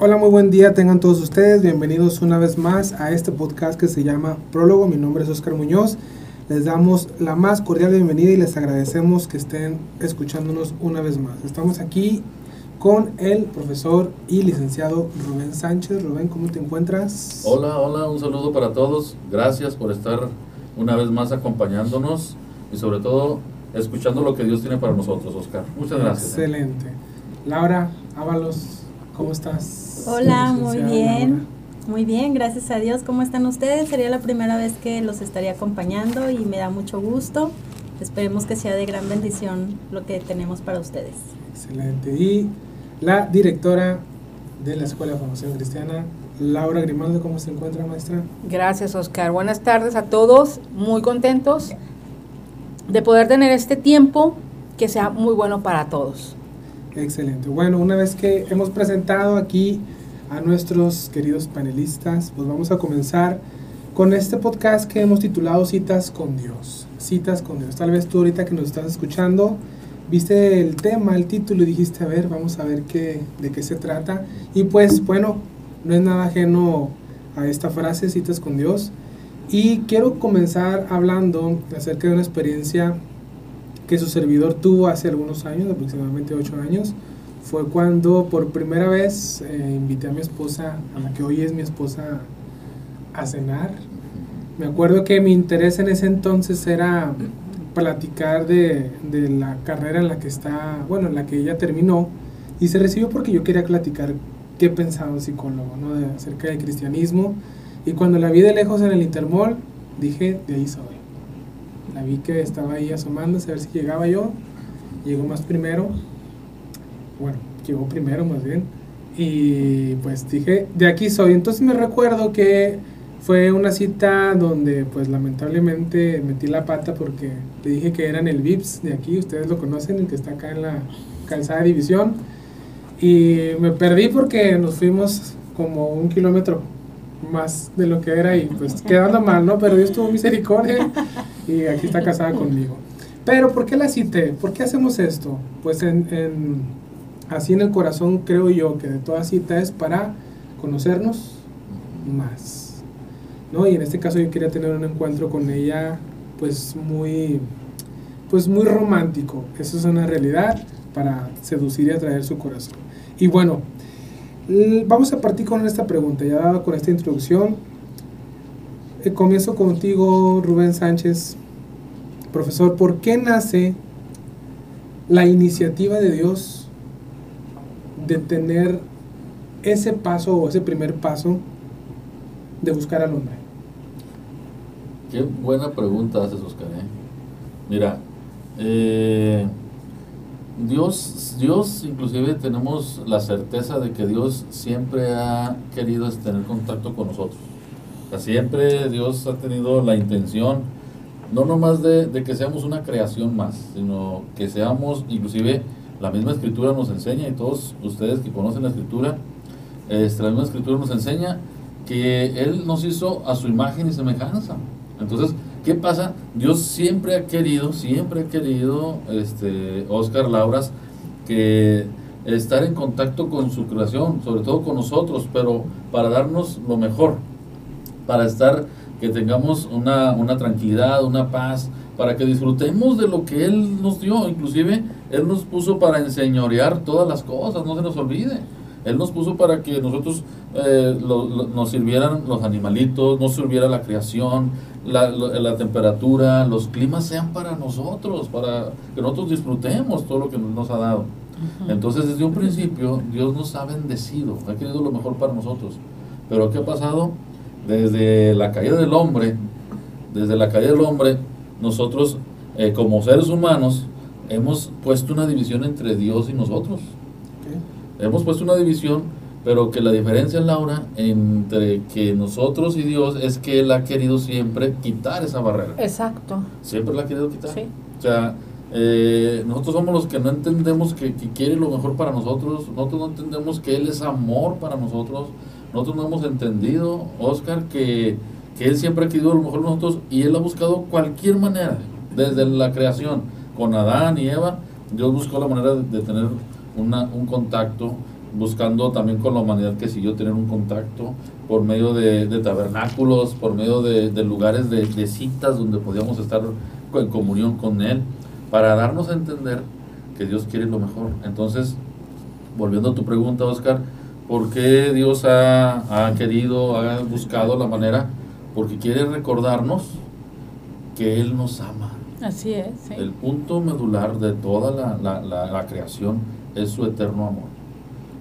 Hola, muy buen día, tengan todos ustedes. Bienvenidos una vez más a este podcast que se llama Prólogo. Mi nombre es Oscar Muñoz. Les damos la más cordial bienvenida y les agradecemos que estén escuchándonos una vez más. Estamos aquí con el profesor y licenciado Rubén Sánchez. Rubén, ¿cómo te encuentras? Hola, hola, un saludo para todos. Gracias por estar una vez más acompañándonos y sobre todo escuchando lo que Dios tiene para nosotros, Oscar. Muchas gracias. Excelente. Laura Ábalos, ¿cómo estás? Hola, muy bien. Muy bien, gracias a Dios. ¿Cómo están ustedes? Sería la primera vez que los estaría acompañando y me da mucho gusto. Esperemos que sea de gran bendición lo que tenemos para ustedes. Excelente. Y la directora de la Escuela de Formación Cristiana, Laura Grimaldo, ¿cómo se encuentra, maestra? Gracias, Oscar. Buenas tardes a todos. Muy contentos de poder tener este tiempo que sea muy bueno para todos. Excelente. Bueno, una vez que hemos presentado aquí a nuestros queridos panelistas, pues vamos a comenzar con este podcast que hemos titulado Citas con Dios. Citas con Dios. Tal vez tú ahorita que nos estás escuchando, viste el tema, el título y dijiste, a ver, vamos a ver qué, de qué se trata. Y pues bueno, no es nada ajeno a esta frase, Citas con Dios. Y quiero comenzar hablando acerca de una experiencia que su servidor tuvo hace algunos años, aproximadamente ocho años. Fue cuando por primera vez eh, invité a mi esposa, a la que hoy es mi esposa, a cenar. Me acuerdo que mi interés en ese entonces era platicar de, de, la carrera en la que está, bueno, en la que ella terminó. Y se recibió porque yo quería platicar qué pensaba un psicólogo, ¿no? De, acerca del cristianismo y cuando la vi de lejos en el Intermol, dije, de ahí soy. La vi que estaba ahí asomándose a ver si llegaba yo. Llegó más primero. Bueno, llegó primero más bien. Y pues dije, de aquí soy. Entonces me recuerdo que fue una cita donde pues lamentablemente metí la pata porque le dije que eran el VIPS de aquí, ustedes lo conocen, el que está acá en la calzada división. Y me perdí porque nos fuimos como un kilómetro más de lo que era y pues quedando mal, ¿no? Pero Dios tuvo misericordia y aquí está casada conmigo. Pero ¿por qué la cité? ¿Por qué hacemos esto? Pues en, en, así en el corazón creo yo que de toda cita es para conocernos más, ¿no? Y en este caso yo quería tener un encuentro con ella pues muy, pues muy romántico. Eso es una realidad para seducir y atraer su corazón. Y bueno, Vamos a partir con esta pregunta, ya con esta introducción. Eh, comienzo contigo, Rubén Sánchez. Profesor, ¿por qué nace la iniciativa de Dios de tener ese paso o ese primer paso de buscar al hombre? Qué buena pregunta haces, Oscar. ¿eh? Mira, eh, Dios, Dios inclusive tenemos la certeza de que Dios siempre ha querido tener contacto con nosotros. Siempre Dios ha tenido la intención, no nomás de, que seamos una creación más, sino que seamos, inclusive la misma escritura nos enseña, y todos ustedes que conocen la escritura, este, la misma escritura nos enseña que Él nos hizo a su imagen y semejanza. Entonces, ¿Qué pasa? Dios siempre ha querido, siempre ha querido, este, Oscar Lauras, que estar en contacto con su creación, sobre todo con nosotros, pero para darnos lo mejor, para estar, que tengamos una, una tranquilidad, una paz, para que disfrutemos de lo que Él nos dio, inclusive Él nos puso para enseñorear todas las cosas, no se nos olvide. Él nos puso para que nosotros eh, nos sirvieran los animalitos, nos sirviera la creación, la, la, temperatura, los climas sean para nosotros, para que nosotros disfrutemos todo lo que nos ha dado. Entonces, desde un principio, Dios nos ha bendecido, ha querido lo mejor para nosotros. Pero ¿qué ha pasado? Desde la caída del hombre, desde la caída del hombre, nosotros eh, como seres humanos hemos puesto una división entre Dios y nosotros. Hemos puesto una división, pero que la diferencia, Laura, entre que nosotros y Dios es que Él ha querido siempre quitar esa barrera. Exacto. Siempre la ha querido quitar. Sí. O sea, eh, nosotros somos los que no entendemos que, quiere lo mejor para nosotros, nosotros no entendemos que Él es amor para nosotros, nosotros no hemos entendido, Oscar, que, que Él siempre ha querido lo mejor nosotros y Él ha buscado cualquier manera, desde la creación, con Adán y Eva, Dios buscó la manera de tener una, un contacto buscando también con la humanidad que siguió tener un contacto por medio de, de tabernáculos, por medio de, de lugares de citas donde podíamos estar en comunión con Él, para darnos a entender que Dios quiere lo mejor. Entonces, volviendo a tu pregunta, Oscar, ¿por qué Dios ha, ha querido, ha buscado la manera? Porque quiere recordarnos que Él nos ama. Así es. sí. El punto medular de toda la, la- la- la creación es su eterno amor.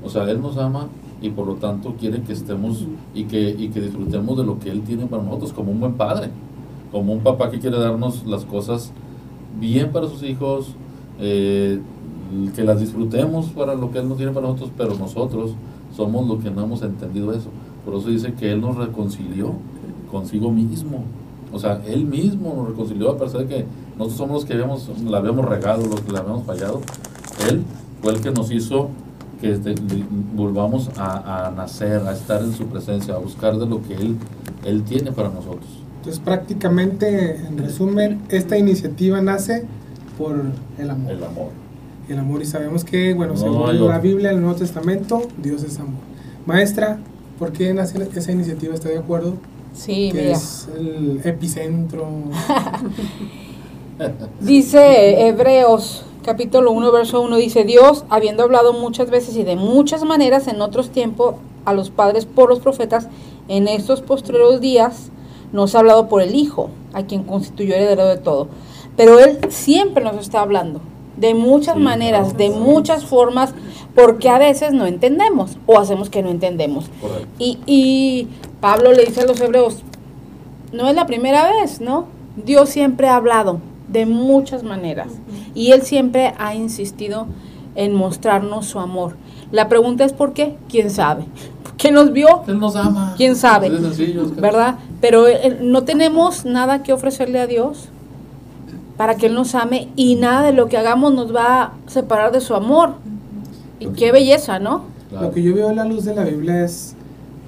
O sea, Él nos ama y por lo tanto quiere que estemos y que, y que disfrutemos de lo que Él tiene para nosotros como un buen padre, como un papá que quiere darnos las cosas bien para sus hijos, eh, que las disfrutemos para lo que Él nos tiene para nosotros, pero nosotros somos los que no hemos entendido eso. Por eso dice que Él nos reconcilió consigo mismo. O sea, Él mismo nos reconcilió a pesar de que nosotros somos los que habíamos, la habíamos regado, los que la habíamos fallado. Él fue el que nos hizo que este, volvamos a, a nacer, a estar en su presencia, a buscar de lo que Él, Él tiene para nosotros. Entonces prácticamente, en resumen, esta iniciativa nace por el amor. El amor. El amor y sabemos que, bueno, No según la. Biblia, el Nuevo Testamento, Dios es amor. Maestra, ¿por qué nace esa iniciativa? ¿Está de acuerdo? Sí, que mira. es el epicentro. Dice Hebreos capítulo 1, verso 1, dice, Dios, habiendo hablado muchas veces y de muchas maneras en otros tiempos a los padres por los profetas, en estos postreros días nos ha hablado por el Hijo, a quien constituyó heredero de todo. Pero Él siempre nos está hablando, de muchas Sí, maneras, claro. de muchas formas, porque a veces no entendemos o hacemos que no entendemos. Y, y Pablo le dice a los hebreos, no es la primera vez, ¿no? Dios siempre ha hablado de muchas maneras y Él siempre ha insistido en mostrarnos su amor. La pregunta es ¿por qué? ¿Quién sabe? ¿Quién nos vio? Él nos ama. ¿Quién sabe? ¿Verdad? Pero eh, no tenemos nada que ofrecerle a Dios para que Él nos ame y nada de lo que hagamos nos va a separar de su amor. Y qué belleza, ¿no? Claro. Lo que yo veo a la luz de la Biblia es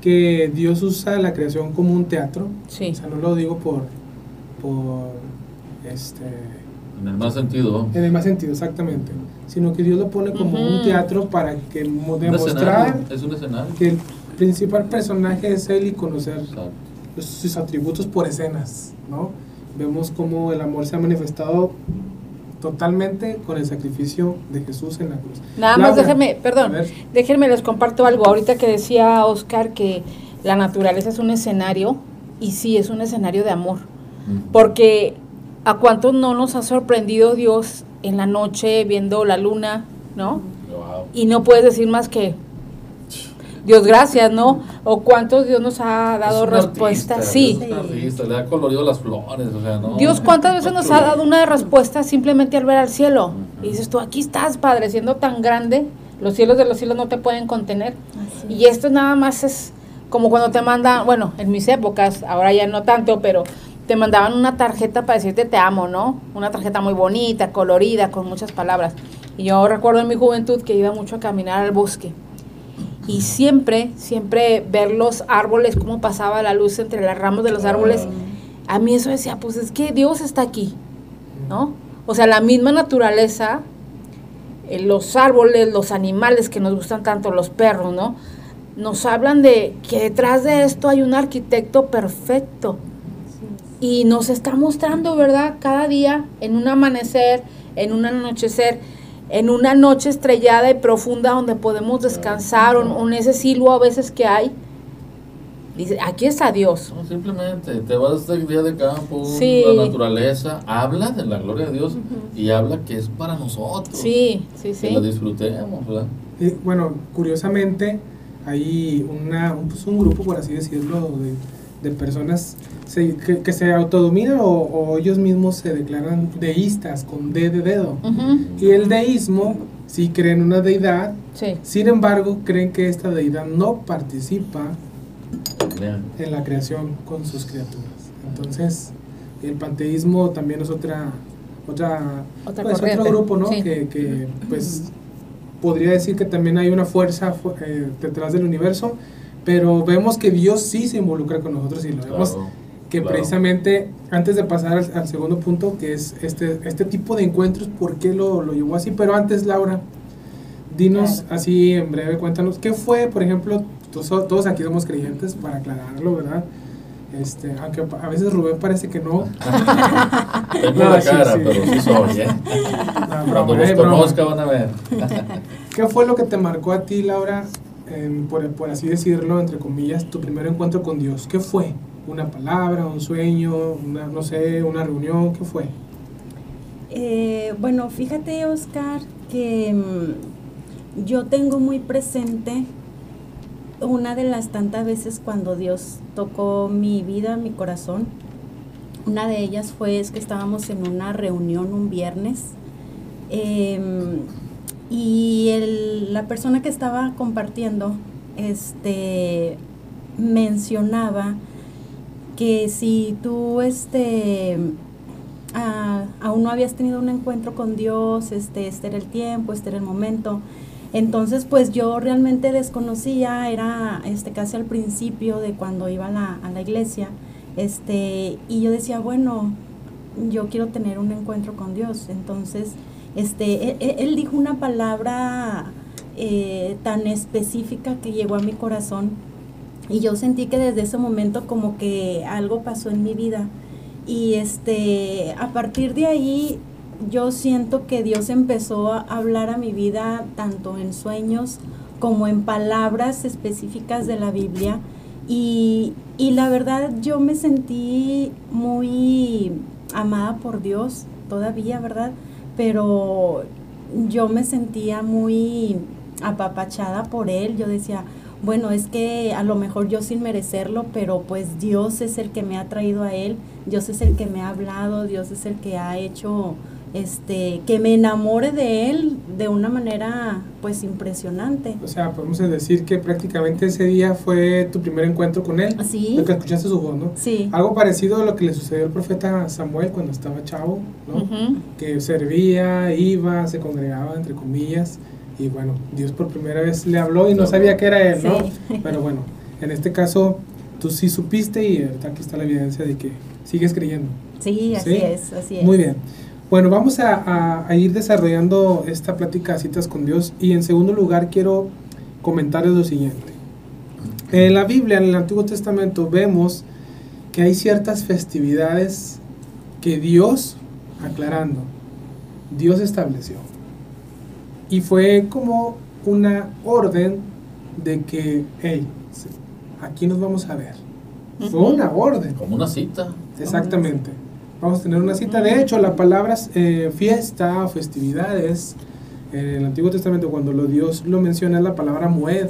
que Dios usa la creación como un teatro. Sí. O sea, no lo digo por, por este, En el más sentido. en el más sentido, exactamente. Sino que Dios lo pone como un teatro para que demostrar escenario, Es un escenario. que el principal personaje es él y conocer Exacto. sus atributos por escenas, ¿no? Vemos cómo el amor se ha manifestado totalmente con el sacrificio de Jesús en la cruz. Nada más déjenme, perdón, déjenme les comparto algo. Ahorita que decía Oscar que la naturaleza es un escenario, y sí, es un escenario de amor. Mm. Porque a cuántos no nos ha sorprendido Dios en la noche viendo la luna, ¿no? Wow. Y no puedes decir más que Dios gracias, ¿no? O cuántos Dios nos ha dado respuestas. artista, Sí. es un artista, le ha colorido las flores, o sea, no. Dios cuántas veces nos ha dado una respuesta simplemente al ver al cielo. Y dices tú, aquí estás, Padre, siendo tan grande, los cielos de los cielos no te pueden contener. Así Y esto nada más es como cuando te mandan, bueno, en mis épocas, ahora ya no tanto, pero te mandaban una tarjeta para decirte te amo, ¿no? Una tarjeta muy bonita, colorida, con muchas palabras. Y yo recuerdo en mi juventud que iba mucho a caminar al bosque. Y siempre, siempre ver los árboles, cómo pasaba la luz entre las ramas de los árboles, a mí eso decía, pues es que Dios está aquí, ¿no? O sea, la misma naturaleza, eh, los árboles, los animales que nos gustan tanto, los perros, ¿no? Nos hablan de que detrás de esto hay un arquitecto perfecto y nos está mostrando, ¿verdad? Cada día en un amanecer, en un anochecer, en una noche estrellada y profunda donde podemos descansar, o o en ese silbo a veces que hay. Dice, aquí está Dios. No, simplemente te vas de día de campo, Sí. la naturaleza, habla de la gloria de Dios y habla que es para nosotros. Sí, sí, Que sí. la disfrutemos, ¿verdad? Eh, bueno, curiosamente, hay una, un, pues, un grupo, por así decirlo, de, de personas se- que, que se autodominan o, o ellos mismos se declaran deístas con D de dedo. Y el deísmo sí creen una deidad, Sí. sin embargo creen que esta deidad no participa en la creación con sus criaturas. Entonces, el panteísmo también es otra otra, Otra pues, otro grupo, ¿no? sí. Que, que, pues podría decir que también hay una fuerza fu- eh, detrás del universo, pero vemos que Dios sí se involucra con nosotros y lo vemos Claro, que claro. precisamente antes de pasar al, al segundo punto, que es este, este tipo de encuentros, ¿por qué lo, lo llevó así? Pero antes, Laura, Dinos Claro. así en breve, cuéntanos, ¿qué fue, por ejemplo, todos, todos aquí somos creyentes, para aclararlo, ¿verdad? Este, aunque a veces Rubén parece que no. Tengo No, la sí, cara, sí. pero sí soy, ¿eh? No, Cuando los eh, conozca van a ver. ¿Qué fue lo que te marcó a ti, Laura, en- por, por así decirlo, entre comillas, tu primer encuentro con Dios? ¿Qué fue? ¿Una palabra, un sueño, una, no sé, una reunión? ¿Qué fue? Eh, bueno, fíjate, Oscar, que mm, yo tengo muy presente una de las tantas veces cuando Dios tocó mi vida, mi corazón. Una de ellas fue es que estábamos en una reunión un viernes em, y el- la persona que estaba compartiendo este, mencionaba que si tú este, ah, aún no habías tenido un encuentro con Dios, este, este era el tiempo, este era el momento. Entonces, pues yo realmente desconocía, era este, casi al principio de cuando iba a la, a la iglesia, este, y yo decía, bueno, yo quiero tener un encuentro con Dios. Entonces, este, él, él dijo una palabra eh, tan específica que llegó a mi corazón y yo sentí que desde ese momento como que algo pasó en mi vida. Y este, a partir de ahí yo siento que Dios empezó a hablar a mi vida tanto en sueños como en palabras específicas de la Biblia. Y, y la verdad yo me sentí muy amada por Dios todavía, ¿verdad? Pero yo me sentía muy apapachada por Él. Yo decía, bueno, es que a lo mejor yo sin merecerlo, pero pues Dios es el que me ha traído a Él, Dios es el que me ha hablado, Dios es el que ha hecho este que me enamore de Él de una manera pues impresionante. O sea, podemos decir que prácticamente ese día fue tu primer encuentro con él. Sí. Lo que escuchaste su voz, ¿no? Sí, Algo parecido a lo que le sucedió al profeta Samuel cuando estaba chavo, ¿no? Que servía, iba, se congregaba, entre comillas. Y bueno, Dios por primera vez le habló y no sabía que era él, ¿no? Sí. Pero bueno, en este caso tú sí supiste y ahorita aquí está la evidencia de que sigues creyendo. sí, así ¿Sí? es, así es. Muy bien. Bueno, vamos a, a- a ir desarrollando esta plática de citas con Dios y en segundo lugar quiero comentarles lo siguiente. En la Biblia, en el Antiguo Testamento, vemos que hay ciertas festividades que Dios, aclarando, Dios estableció. Y fue como una orden de que, hey, aquí nos vamos a ver. Fue una orden. Como una cita. Exactamente. Vamos a tener una cita. De hecho, la palabra eh, fiesta o festividades, en el Antiguo Testamento, cuando lo Dios lo menciona, es la palabra moed.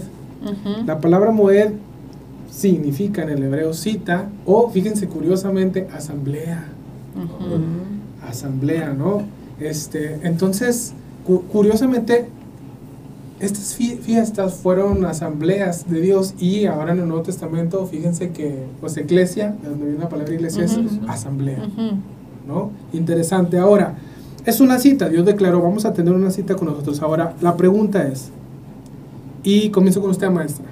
La palabra moed significa en el hebreo cita o, fíjense curiosamente, asamblea. Asamblea, ¿no? Este, entonces, cu- curiosamente, estas fie- fiestas fueron asambleas de Dios y ahora en el Nuevo Testamento, fíjense que, pues, iglesia, de donde viene la palabra iglesia, es asamblea. ¿no? Interesante. Ahora, es una cita, Dios declaró, vamos a tener una cita con nosotros. Ahora, la pregunta es, y comienzo con usted, maestra,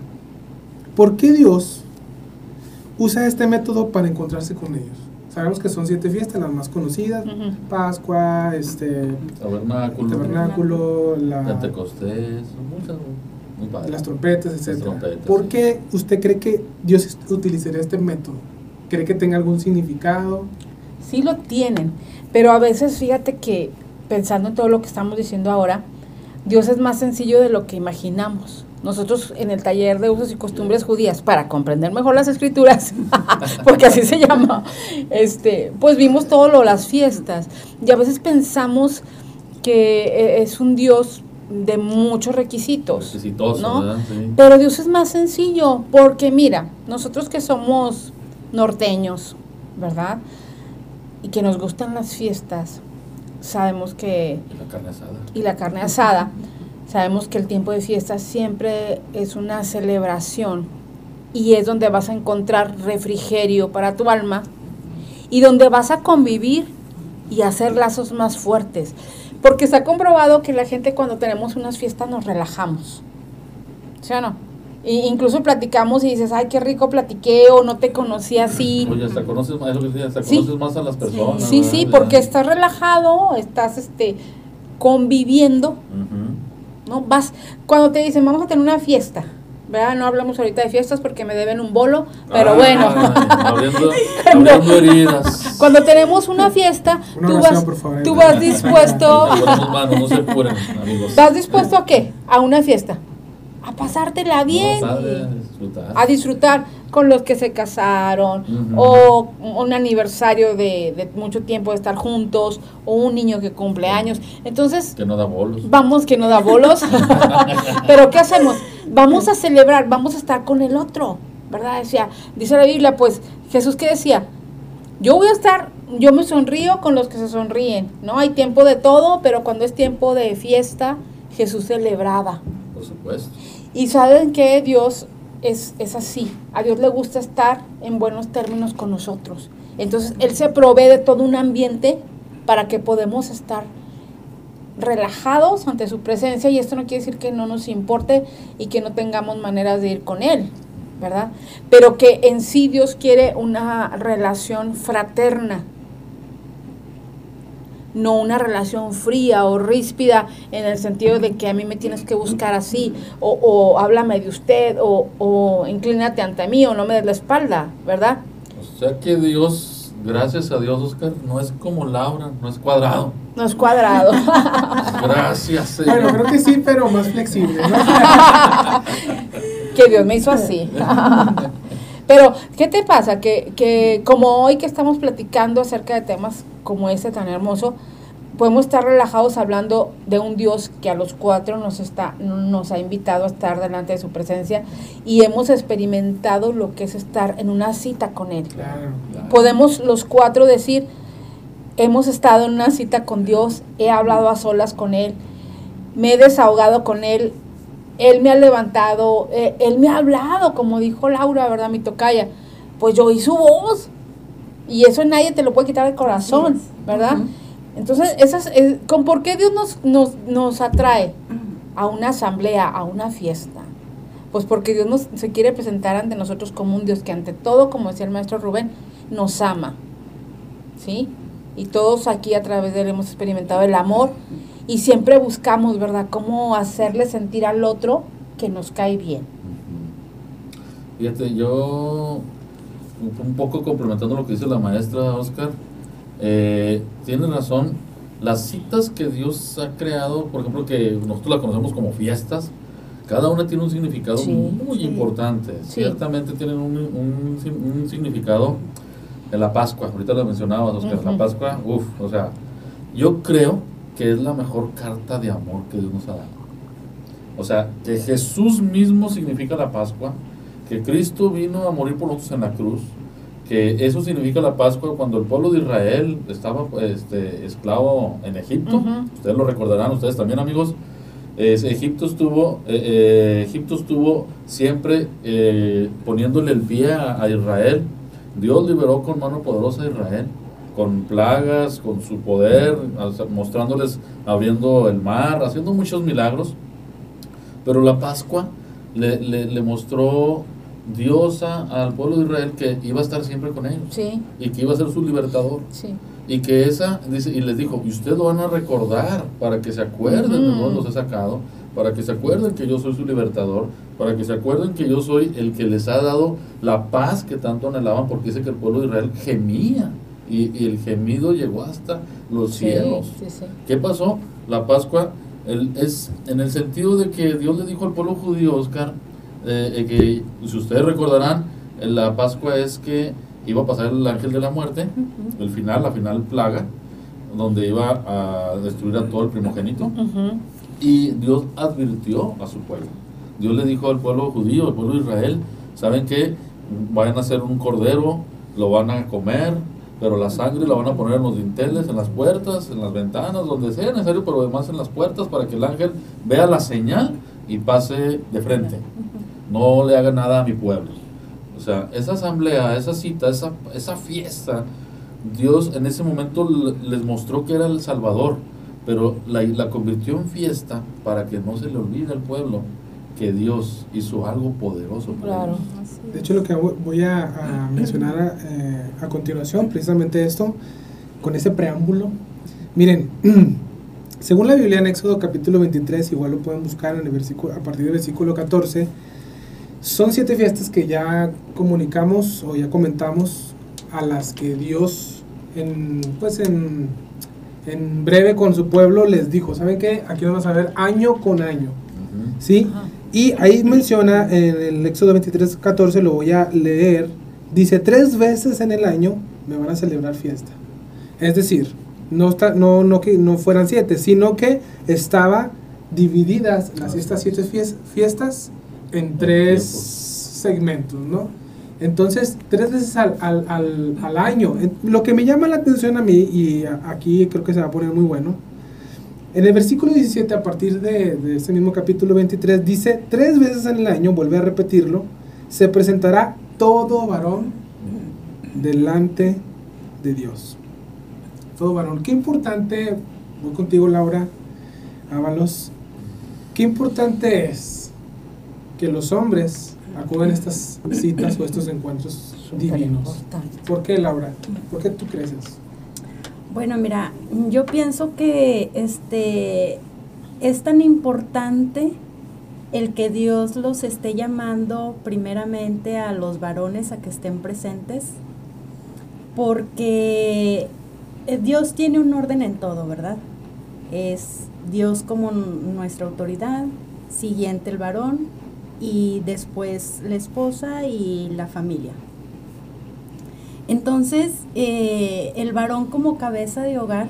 ¿por qué Dios usa este método para encontrarse con ellos? Sabemos que son siete fiestas, las más conocidas. Pascua, este, Tabernáculo. tabernáculo, la, Pentecostés. Muchas. Muy padre. las trompetas, etc. trompetas, ¿Por sí. qué usted cree que Dios utilizaría este método? ¿Cree que tenga algún significado? Sí lo tienen, pero a veces fíjate que pensando en todo lo que estamos diciendo ahora, Dios es más sencillo de lo que imaginamos. Nosotros en el taller de usos y costumbres judías, para comprender mejor las escrituras, porque así se llama, este, pues vimos todo lo las fiestas y a veces pensamos que eh, es un Dios de muchos requisitos. Exitoso, ¿no? Pero Dios es más sencillo, porque mira, nosotros que somos norteños, ¿verdad? Y que nos gustan las fiestas, sabemos que, Y la carne asada. y la carne asada, sabemos que el tiempo de fiesta siempre es una celebración y es donde vas a encontrar refrigerio para tu alma y donde vas a convivir y hacer lazos más fuertes. Porque está comprobado que la gente cuando tenemos unas fiestas nos relajamos. ¿Sí o no? I- incluso platicamos y dices, ay, qué rico platiqué o no te conocí así. Oye, hasta conoces más, hasta Sí. conoces más a las personas. Sí, sí, porque estás relajado, estás este conviviendo Ujú. ¿No? Vas, cuando te dicen, vamos a tener una fiesta, ¿verdad? No hablamos ahorita de fiestas porque me deben un bolo, pero Ah, bueno. Abriendo, Cuando- abriendo heridas. Cuando tenemos una fiesta, Una tú oración, vas, por favor. tú vas dispuesto, Nos ponemos manos, no se apuren, amigos. vas dispuesto a qué? A una fiesta, a pasártela bien, No sabe disfrutar. a disfrutar con los que se casaron, o un aniversario de, de mucho tiempo de estar juntos, o un niño que cumple años. Entonces, Que no da bolos. vamos que no da bolos, pero ¿qué hacemos? Vamos a celebrar, vamos a estar con el otro, ¿verdad? Decía, dice la Biblia, pues Jesús que decía, yo voy a estar, yo me sonrío con los que se sonríen, ¿no? Hay tiempo de todo, pero cuando es tiempo de fiesta, Jesús celebraba. Por supuesto. Y saben que Dios es, es así. A Dios le gusta estar en buenos términos con nosotros. Entonces Él se provee de todo un ambiente para que podamos estar relajados ante su presencia y esto no quiere decir que no nos importe y que no tengamos maneras de ir con Él, ¿verdad? Pero que en sí Dios quiere una relación fraterna, no una relación fría o ríspida en el sentido de que a mí me tienes que buscar así, o, o háblame de usted, o, o inclínate ante mí, o no me des la espalda, ¿verdad? O sea que Dios, gracias a Dios, Oscar, no es como Laura, no es cuadrado. No es cuadrado. Gracias, Bueno, Señor. creo que sí, pero más flexible, ¿no? que Dios me hizo así. Pero, ¿qué te pasa? Que, que como hoy que estamos platicando acerca de temas como este tan hermoso, podemos estar relajados hablando de un Dios que a los cuatro nos, está, nos ha invitado a estar delante de su presencia y hemos experimentado lo que es estar en una cita con Él. Claro. Podemos los cuatro decir, hemos estado en una cita con Dios, he hablado a solas con Él, me he desahogado con Él, Él me ha levantado, eh, Él me ha hablado, como dijo Laura, ¿verdad? Mi tocaya. Pues yo oí su voz. Y eso nadie te lo puede quitar del corazón, ¿verdad? Entonces, esas, es, ¿con por qué Dios nos, nos, nos atrae a una asamblea, a una fiesta? Pues porque Dios nos, se quiere presentar ante nosotros como un Dios que ante todo, como decía el maestro Rubén, nos ama. ¿Sí? Y todos aquí a través de él hemos experimentado el amor y siempre buscamos, ¿verdad?, cómo hacerle sentir al otro que nos cae bien. Fíjate, yo un poco complementando lo que dice la maestra Oscar, eh, tiene razón. Las citas que Dios ha creado, por ejemplo, que nosotros la conocemos como fiestas, cada una tiene un significado Sí, muy sí. importante. Sí. Ciertamente tienen un, un, un significado en la Pascua. Ahorita lo mencionabas, Oscar. La. Pascua, uff, o sea, yo creo que es la mejor carta de amor que Dios nos ha dado. O sea, que Jesús mismo significa la Pascua, que Cristo vino a morir por nosotros en la cruz, que eso significa la Pascua cuando el pueblo de Israel estaba este, esclavo en Egipto. Ujú. Ustedes lo recordarán, ustedes también amigos. Es- Egipto estuvo, eh, eh, Egipto estuvo siempre eh, poniéndole el pie a, a Israel. Dios liberó con mano poderosa a Israel, con plagas, con su poder, mostrándoles, abriendo el mar, haciendo muchos milagros. Pero la Pascua le, le- le mostró Dios a- al pueblo de Israel que iba a estar siempre con ellos Sí, y que iba a ser su libertador. sí. Y que esa, dice, y les dijo, y ustedes lo van a recordar para que se acuerden de dónde los he sacado, para que se acuerden que yo soy su libertador, para que se acuerden que yo soy el que les ha dado la paz que tanto anhelaban, porque dice que el pueblo de Israel gemía, y, y el gemido llegó hasta los Sí, cielos. sí, sí. ¿Qué pasó? La Pascua el- es en el sentido de que Dios le dijo al pueblo judío, Oscar, eh, eh, que si ustedes recordarán, eh, la Pascua es que iba a pasar el ángel de la muerte, el final, la final plaga, donde iba a destruir a todo el primogénito. Ujú. Y Dios advirtió a su pueblo. Dios le dijo al pueblo judío, al pueblo de Israel, ¿saben qué? Vayan a hacer un cordero, lo van a comer, pero la sangre la van a poner en los dinteles, en las puertas, en las ventanas, donde sea necesario, pero además en las puertas para que el ángel vea la señal y pase de frente. No le haga nada a mi pueblo. O sea, esa asamblea, esa cita, esa, esa fiesta, Dios en ese momento les mostró que era el Salvador, pero la, la convirtió en fiesta para que no se le olvide al pueblo que Dios hizo algo poderoso por Claro. De hecho, lo que voy- a, a mencionar eh, a continuación, precisamente esto, con ese preámbulo. Miren, Según la Biblia en Éxodo capítulo 23, igual lo pueden buscar en el versículo, a partir del versículo 14, son siete fiestas que ya comunicamos o ya comentamos a las que Dios en, pues en, en breve con su pueblo les dijo, ¿saben qué? Aquí vamos a ver año con año. ¿sí? Ajá. Y ahí menciona en el Éxodo 23, 14, lo voy a leer, dice, tres veces en el año me van a celebrar fiesta. Es decir, no, está, no, no que no fueran siete, sino que estaba divididas las estas siete fies- fiestas en tres segmentos, ¿no? Entonces, tres veces al, al, al, al año. Lo que me llama la atención a mí, y aquí creo que se va a poner muy bueno, en el versículo 17, a partir de, de este mismo capítulo 23, dice, tres veces en el año, vuelve a repetirlo, se presentará todo varón delante de Dios. Todo varón. Qué importante, voy contigo Laura, Ábalos, qué importante es que los hombres acudan a estas citas o estos encuentros divinos. ¿Por qué Laura? ¿Por qué tú crees eso? Bueno, mira, yo pienso que este es tan importante el que Dios los esté llamando primeramente a los varones a que estén presentes, porque eh, Dios tiene un orden en todo, ¿verdad? Es Dios como nuestra autoridad, siguiente el varón y después la esposa y la familia. Entonces, eh, el varón como cabeza de hogar,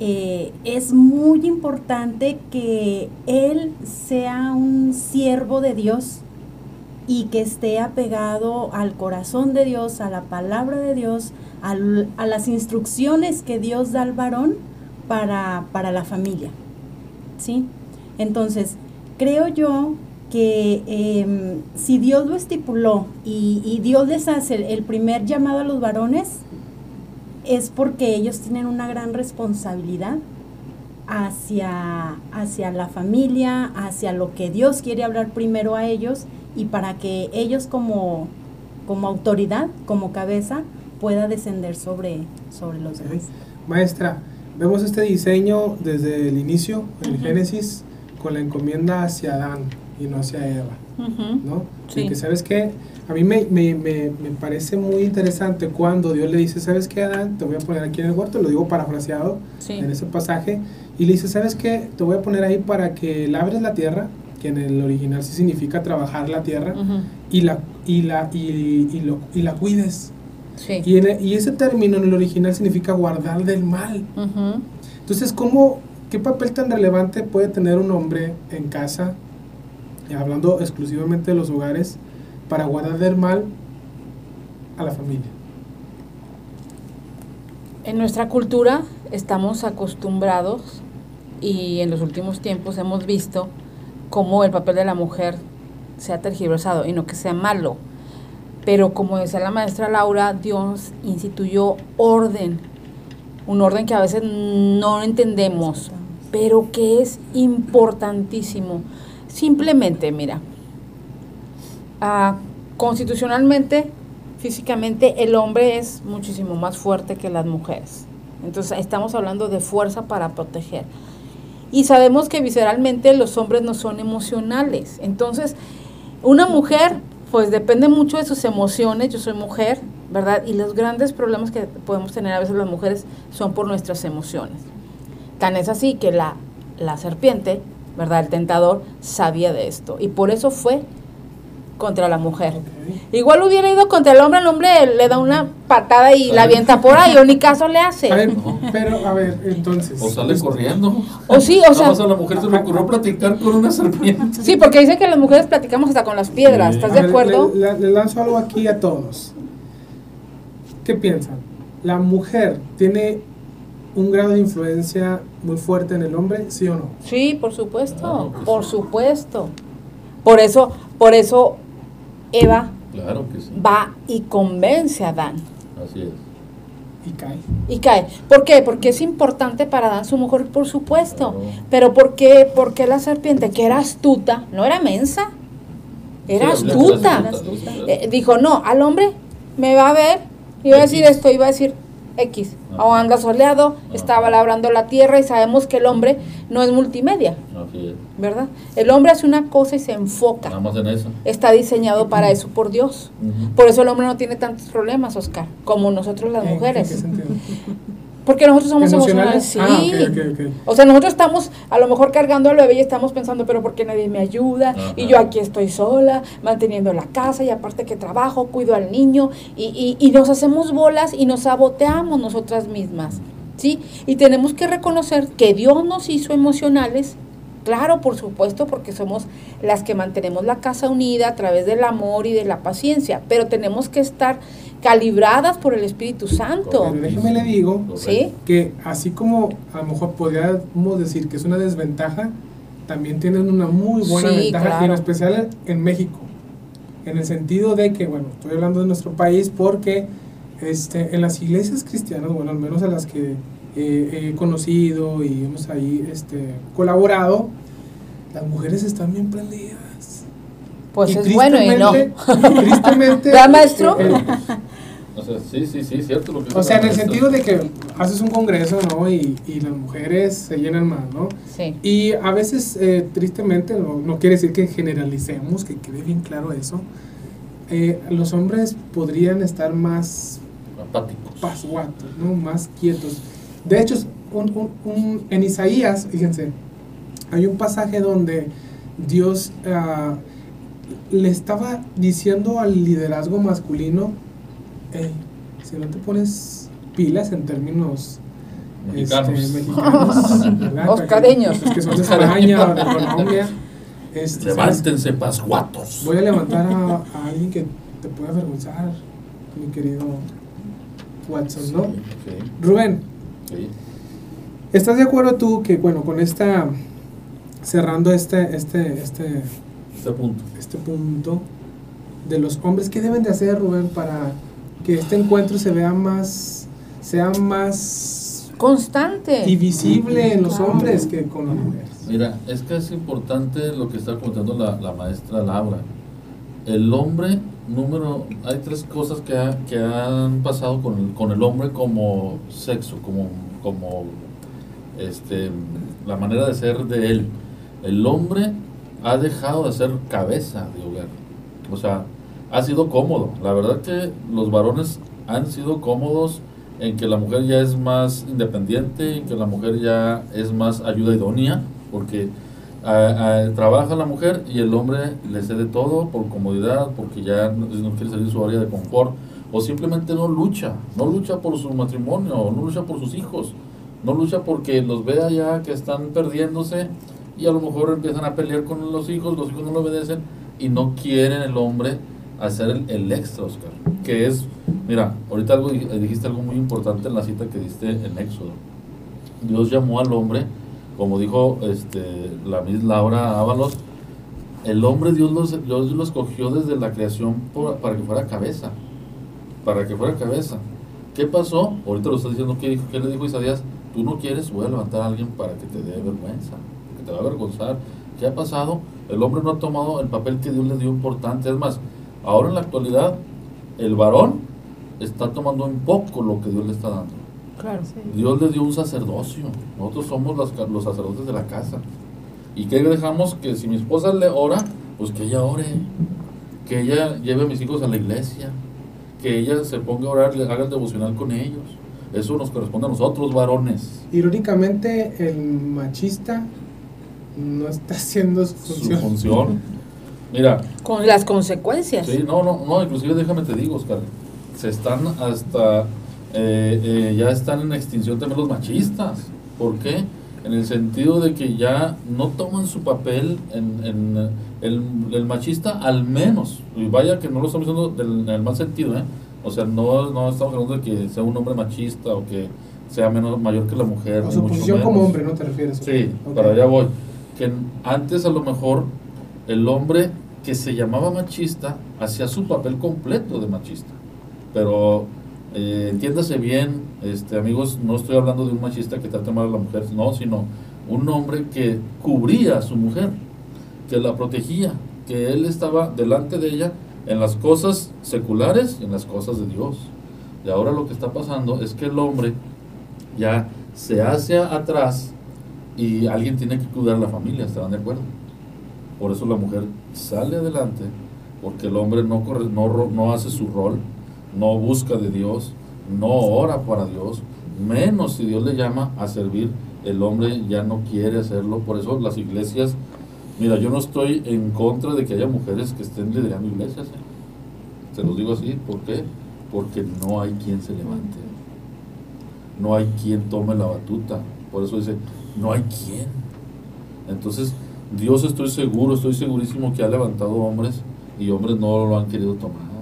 eh, es muy importante que él sea un siervo de Dios y que esté apegado al corazón de Dios, a la palabra de Dios, a las instrucciones que Dios da al varón para, para la familia. ¿Sí? Entonces, creo yo que em, si Dios lo estipuló y, y Dios les hace el, primer llamado a los varones, es porque ellos tienen una gran responsabilidad hacia, hacia la familia, hacia lo que Dios quiere hablar primero a ellos y para que ellos como, como autoridad, como cabeza, pueda descender sobre, sobre los demás. Maestra, vemos este diseño desde el inicio, en el Ujú. Génesis, con la encomienda hacia Adán y no hacia Eva, Ujú. ¿no? Sí. Y que, ¿sabes qué? A mí me, me, me, me parece muy interesante cuando Dios le dice, ¿sabes qué, Adán? Te voy a poner aquí en el huerto, lo digo parafraseado Sí. en ese pasaje, y le dice, ¿sabes qué? Te voy a poner ahí para que labres la tierra, que en el original sí significa trabajar la tierra, Ujú. y, la, y, la, y, y, lo, y la cuides. Sí. Y, en el- y ese término en el original significa guardar del mal. Ujú. Entonces, ¿cómo, ¿qué papel tan relevante puede tener un hombre en casa, hablando exclusivamente de los hogares, para guardar del mal a la familia? En nuestra cultura estamos acostumbrados y en los últimos tiempos hemos visto cómo el papel de la mujer se ha tergiversado y no que sea malo. Pero como decía la maestra Laura, Dios instituyó orden, un orden que a veces no entendemos, pero que es importantísimo. Simplemente, mira, ah, constitucionalmente, físicamente, el hombre es muchísimo más fuerte que las mujeres. Entonces, estamos hablando de fuerza para proteger. Y sabemos que visceralmente los hombres no son emocionales. Entonces, una mujer, pues depende mucho de sus emociones. Yo soy mujer, ¿verdad? Y los grandes problemas que podemos tener a veces las mujeres son por nuestras emociones. Tan es así que la, la serpiente, ¿verdad? El tentador sabía de esto. Y por eso fue contra la mujer. Igual hubiera ido contra el hombre, el hombre le da una patada y la avienta por ahí, o ni caso le hace. A ver, No. pero, a ver, entonces. O sale corriendo. O sí, o sea- a la mujer se le ocurrió platicar con una serpiente. Sí, porque dice que las mujeres platicamos hasta con las piedras, Sí. ¿estás A de ver, acuerdo? Le, le- le lanzo algo aquí a todos. ¿Qué piensan? ¿La mujer tiene un grado de influencia muy fuerte en el hombre, sí o no? Sí, por supuesto, Claro que por sí. supuesto. Por eso, por eso Eva Claro que sí. va y convence a Adán. Así es. Y cae. Y cae. ¿Por qué? Porque es importante para Adán su mujer, por supuesto. Claro. Pero ¿por qué, por qué la serpiente, que era astuta, no era mensa? Era Sí, astuta. Eh, dijo, no, al hombre me va a ver y va a decir esto, y va a decir, X. Ajá. O anda soleado, Ajá. estaba labrando la tierra y sabemos que el hombre no es multimedia, Así es. ¿verdad? El hombre hace una cosa y se Nada enfoca. más en eso. Está diseñado para eso por Dios. Por eso el hombre no tiene tantos problemas, Oscar, como nosotros las ¿En qué- mujeres. ¿En qué sentido? Porque nosotros somos emocionales, sí. Ah, ok. O sea, nosotros estamos a lo mejor cargando al bebé y estamos pensando, pero ¿por qué nadie me ayuda? Ajá. Y yo aquí estoy sola, manteniendo la casa y aparte que trabajo, cuido al niño y, y, y nos hacemos bolas y nos saboteamos nosotras mismas, ¿sí? Y tenemos que reconocer que Dios nos hizo emocionales, claro, por supuesto, porque somos las que mantenemos la casa unida a través del amor y de la paciencia, pero tenemos que estar calibradas por el Espíritu Santo, Pero déjeme le digo ¿sí? que así como a lo mejor podríamos decir que es una desventaja, también tienen una muy buena Sí, ventaja, y en especial en México. En el sentido de que, bueno, estoy hablando de nuestro país porque este, en las iglesias cristianas, bueno, al menos a las que eh, he conocido y hemos ahí este, colaborado, las mujeres están bien prendidas. Pues Y es bueno y no. tristemente- tristemente, ¿Verdad, maestro? eh, O sea, sí, sí, sí, cierto lo que O sea, en el sentido de que haces un congreso, ¿no? Y, y las mujeres se llenan más, ¿no? Sí. Y a veces, eh, tristemente, no, no quiere decir que generalicemos, que quede bien claro eso, eh, los hombres podrían estar más Apáticos. pasguatos, ¿no? Más quietos. De hecho, un- un- un- en Isaías, fíjense, hay un pasaje donde Dios ah, le estaba diciendo al liderazgo masculino, "Ey, si no te pones pilas en términos Mexicanos. este, mexicanos, que son de España o de Colombia. este. Levántense, pasguatos. Voy a levantar a, a alguien que te pueda avergonzar, mi querido Watson, ¿no? Sí, Rubén, sí. ¿estás de acuerdo tú que, bueno, con esta, cerrando este, este, este, Este punto. este punto de los hombres, ¿qué deben de hacer, Rubén, para que este encuentro se vea más, sea más Constante. y visible en los hombres que con las mujeres? Mira, es que es importante lo que está comentando la, la maestra Laura. El hombre, número, hay tres cosas que, ha- que han pasado con el, con el hombre como sexo, como, como este, la manera de ser de él. El hombre ha dejado de ser cabeza de hogar. O sea, ha sido cómodo. La verdad que los varones han sido cómodos en que la mujer ya es más independiente, en que la mujer ya es más ayuda idónea, porque ah, trabaja la mujer y el hombre le cede todo por comodidad, porque ya no quiere salir de su área de confort, o simplemente no lucha, no lucha por su matrimonio, no lucha por sus hijos, no lucha porque los vea ya que están perdiéndose y a lo mejor empiezan a pelear con los hijos, los hijos no lo obedecen y no quieren el hombre hacer el, el extra, Oscar, que es, mira, ahorita algo, di- dijiste algo muy importante en la cita que diste en Éxodo. Dios llamó al hombre, como dijo este, la Miss Laura Ábalos, el hombre Dios los, Dios lo escogió desde la creación por- para que fuera cabeza, para que fuera cabeza. ¿Qué pasó? Ahorita lo está diciendo, ¿qué, qué le dijo Isaías? Tú no quieres, voy a levantar a alguien para que te dé vergüenza, que te va a avergonzar. ¿Qué ha pasado? El hombre no ha tomado el papel que Dios le dio importante. Es más, ahora en la actualidad, el varón está tomando un poco lo que Dios le está dando. Claro. Dios le dio un sacerdocio. Nosotros somos los, sacerdotes de la casa. ¿Y qué dejamos? Que si mi esposa le ora, pues que ella ore. Que ella lleve a mis hijos a la iglesia. Que ella se ponga a orar, le haga el devocional con ellos. Eso nos corresponde a nosotros, varones. Irónicamente, el machista no está haciendo su Su función. Mira, Con las consecuencias. Sí, no, no, no, inclusive déjame te digo, Oscar, se están hasta, eh, eh, ya están en extinción también los machistas. ¿Por qué? En el sentido de que ya no toman su papel en, en, el, el machista al menos, y vaya que no lo estamos diciendo del, en el mal sentido, ¿eh? O sea, no, no estamos hablando de que sea un hombre machista o que sea menos mayor que la mujer. O su mucho posición como hombre, ¿no te refieres? Sí, para allá voy. Que antes a lo mejor el hombre que se llamaba machista hacía su papel completo de machista. Pero eh, entiéndase bien, este, amigos, no estoy hablando de un machista que trate mal a la mujer, no, sino un hombre que cubría a su mujer, que la protegía, que él estaba delante de ella en las cosas seculares y en las cosas de Dios. Y ahora lo que está pasando es que el hombre ya se hace atrás y alguien tiene que cuidar la familia, ¿estarán de acuerdo? Por eso la mujer sale adelante, porque el hombre no, corre, no, no hace su rol, no busca de Dios, no ora para Dios, menos si Dios le llama a servir, el hombre ya no quiere hacerlo. Por eso las iglesias, mira, yo no estoy en contra de que haya mujeres que estén liderando iglesias. ¿eh? Se los digo así, ¿por qué? Porque no hay quien se levante, no hay quien tome la batuta. Por eso dice, no hay quien. Entonces, Dios estoy seguro, estoy segurísimo que ha levantado hombres y hombres no lo han querido tomar.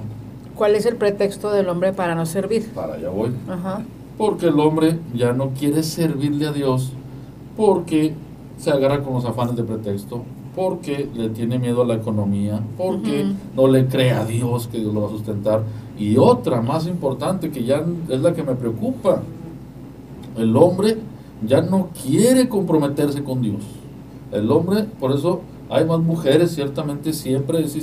¿Cuál es el pretexto del hombre para no servir? Para allá voy. Ajá. Porque el hombre ya no quiere servirle a Dios porque se agarra con los afanes de pretexto, porque le tiene miedo a la economía, porque no le cree a Dios que Dios lo va a sustentar. Y otra más importante que ya es la que me preocupa, el hombre ya no quiere comprometerse con Dios. El hombre, por eso hay más mujeres, ciertamente siempre es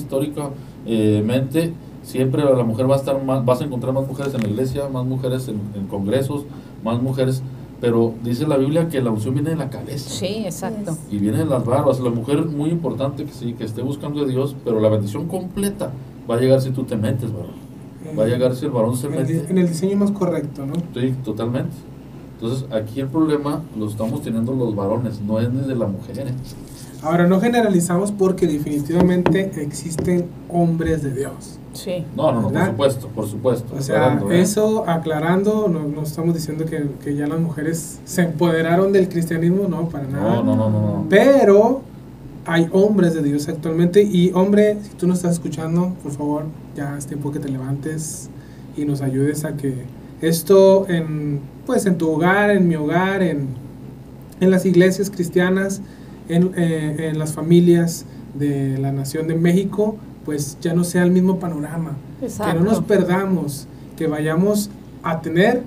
históricamente, siempre la mujer va a estar más, vas a encontrar más mujeres en la iglesia, más mujeres en, en congresos, más mujeres, pero dice la Biblia que la unción viene de la cabeza Sí, exacto. y viene de las barbas. La mujer muy importante que sí, que esté buscando de Dios, pero la bendición completa va a llegar si tú te metes, varón. Va a llegar si el varón se en el, di- mete. en el diseño más correcto, ¿no? Sí, totalmente. Entonces, aquí el problema lo estamos teniendo los varones, no es ni de la mujer. ¿eh? Ahora, no generalizamos porque definitivamente existen hombres de Dios. Sí. No, no, no, por supuesto, por supuesto. O sea, aclarando, ¿eh? eso aclarando, no, no estamos diciendo que, que ya las mujeres se empoderaron del cristianismo, no, para nada. No, no, no, no. no. Pero hay hombres de Dios actualmente y hombre, si tú nos estás escuchando, por favor, ya es tiempo que te levantes y nos ayudes a que esto en pues en tu hogar, en mi hogar, en, en las iglesias cristianas, en, eh, en las familias de la nación de México, pues ya no sea el mismo panorama. Exacto. Que no nos perdamos, que vayamos a tener,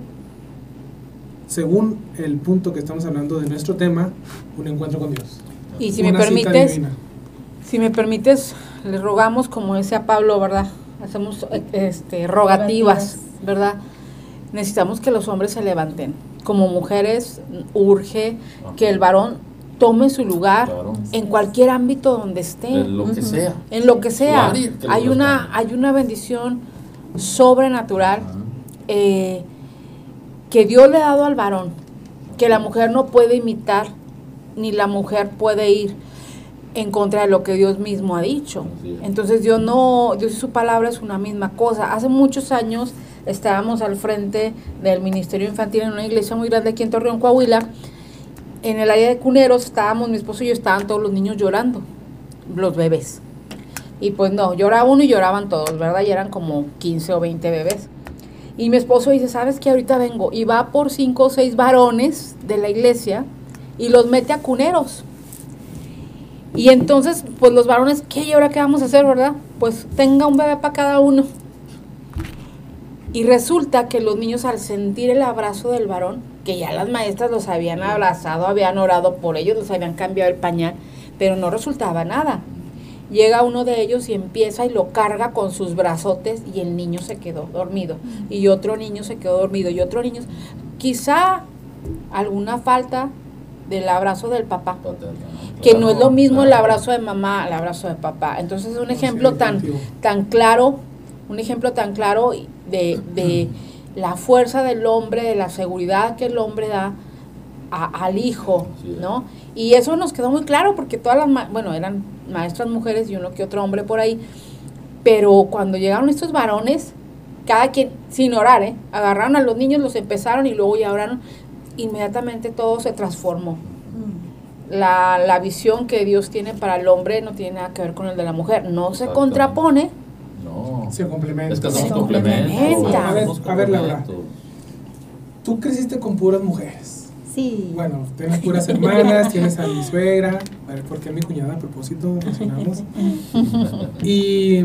según el punto que estamos hablando de nuestro tema, un encuentro con Dios. Y si me Una permites, si me permites, le rogamos, como decía Pablo, ¿verdad? Hacemos este, rogativas, Rogativas. ¿verdad? Necesitamos que los hombres se levanten. Como mujeres, urge que el varón tome su lugar Claro. en cualquier ámbito donde esté. En lo que sea. en lo que sea. que Hay una, hay una bendición sobrenatural eh, que Dios le ha dado al varón, que la mujer no puede imitar, ni la mujer puede ir en contra de lo que Dios mismo ha dicho. Entonces Dios no, Dios y su palabra es una misma cosa. Hace muchos años estábamos al frente del Ministerio Infantil en una iglesia muy grande aquí en Torreón, Coahuila. En el área de cuneros estábamos, mi esposo y yo, estaban todos los niños llorando, los bebés. Y pues no, lloraba uno y lloraban todos, ¿verdad? Y eran como 15 o 20 bebés. Y mi esposo dice, ¿sabes qué? Ahorita vengo. Y va por cinco o seis varones de la iglesia y los mete a cuneros. Y entonces, pues los varones, ¿qué? ¿Y ahora qué vamos a hacer, verdad? Pues tenga un bebé para cada uno. Y resulta que los niños al sentir el abrazo del varón, que ya las maestras los habían abrazado, habían orado por ellos, los habían cambiado el pañal, pero no resultaba nada. Llega uno de ellos y empieza y lo carga con sus brazotes y el niño se quedó dormido. Y otro niño se quedó dormido y otro niño... Quizá alguna falta del abrazo del papá que no es lo mismo el abrazo de mamá al abrazo de papá. Entonces es un ejemplo tan, tan claro, un ejemplo tan claro de, de la fuerza del hombre, de la seguridad que el hombre da a- al hijo. ¿no? Y eso nos quedó muy claro porque todas las, ma- bueno, eran maestras mujeres y uno que otro hombre por ahí, pero cuando llegaron estos varones, cada quien, sin orar, ¿eh? agarraron a los niños, los empezaron y luego ya oraron, inmediatamente todo se transformó Mm. la, la visión que Dios tiene para el hombre no tiene nada que ver con el de la mujer. No se contrapone, No. Se complementa. Es que somos Se complementos. A ver, a ver, Laura. Tú creciste con puras mujeres. Sí. Bueno, tienes puras hermanas, tienes a mi suegra, a ver, porque a mi cuñada a propósito mencionamos. Y,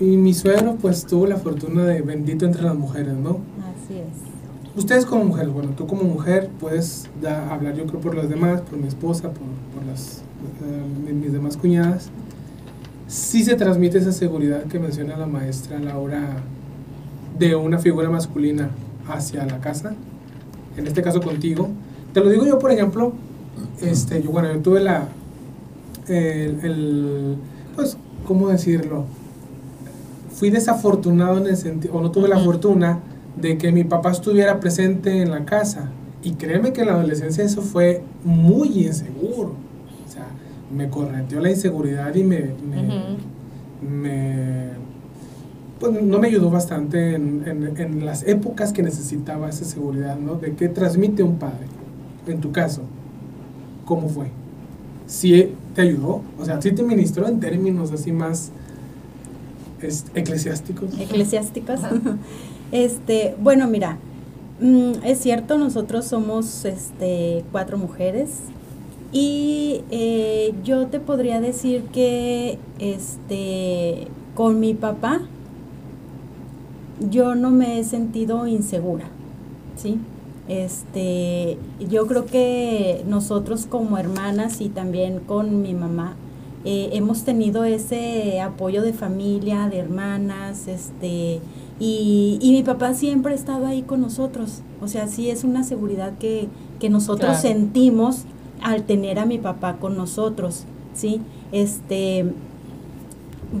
y mi suegro pues tuvo la fortuna de bendito entre las mujeres, ¿no? Así es. Ustedes como mujeres, bueno, tú como mujer puedes da- hablar yo creo por las demás, por mi esposa, por, por las, eh, mi- mis demás cuñadas. Sí se transmite esa seguridad que menciona la maestra Laura de una figura masculina hacia la casa, en este caso contigo. Te lo digo yo, por ejemplo, este, yo, bueno, yo tuve la, el, el- pues, ¿cómo decirlo? Fui desafortunado en el sentido, o no tuve la fortuna de que mi papá estuviera presente en la casa. Y créeme que en la adolescencia eso fue muy inseguro. Me correteó la inseguridad y me, me, me- pues no me ayudó bastante en, en- en las épocas que necesitaba esa seguridad, ¿no? De qué transmite un padre. En tu caso, ¿cómo fue? ¿Sí te ayudó? O sea, ¿sí te ministró en términos así más es- eclesiásticos? eclesiásticos. este, bueno, mira, mm, es cierto, nosotros somos este, cuatro mujeres y eh, yo te podría decir que este, con mi papá yo no me he sentido insegura, ¿sí? Este, yo creo que nosotros como hermanas y también con mi mamá, eh, hemos tenido ese apoyo de familia, de hermanas, este, y, y mi papá siempre ha estado ahí con nosotros. O sea, sí es una seguridad que, que nosotros Claro. sentimos al tener a mi papá con nosotros, ¿sí? Este,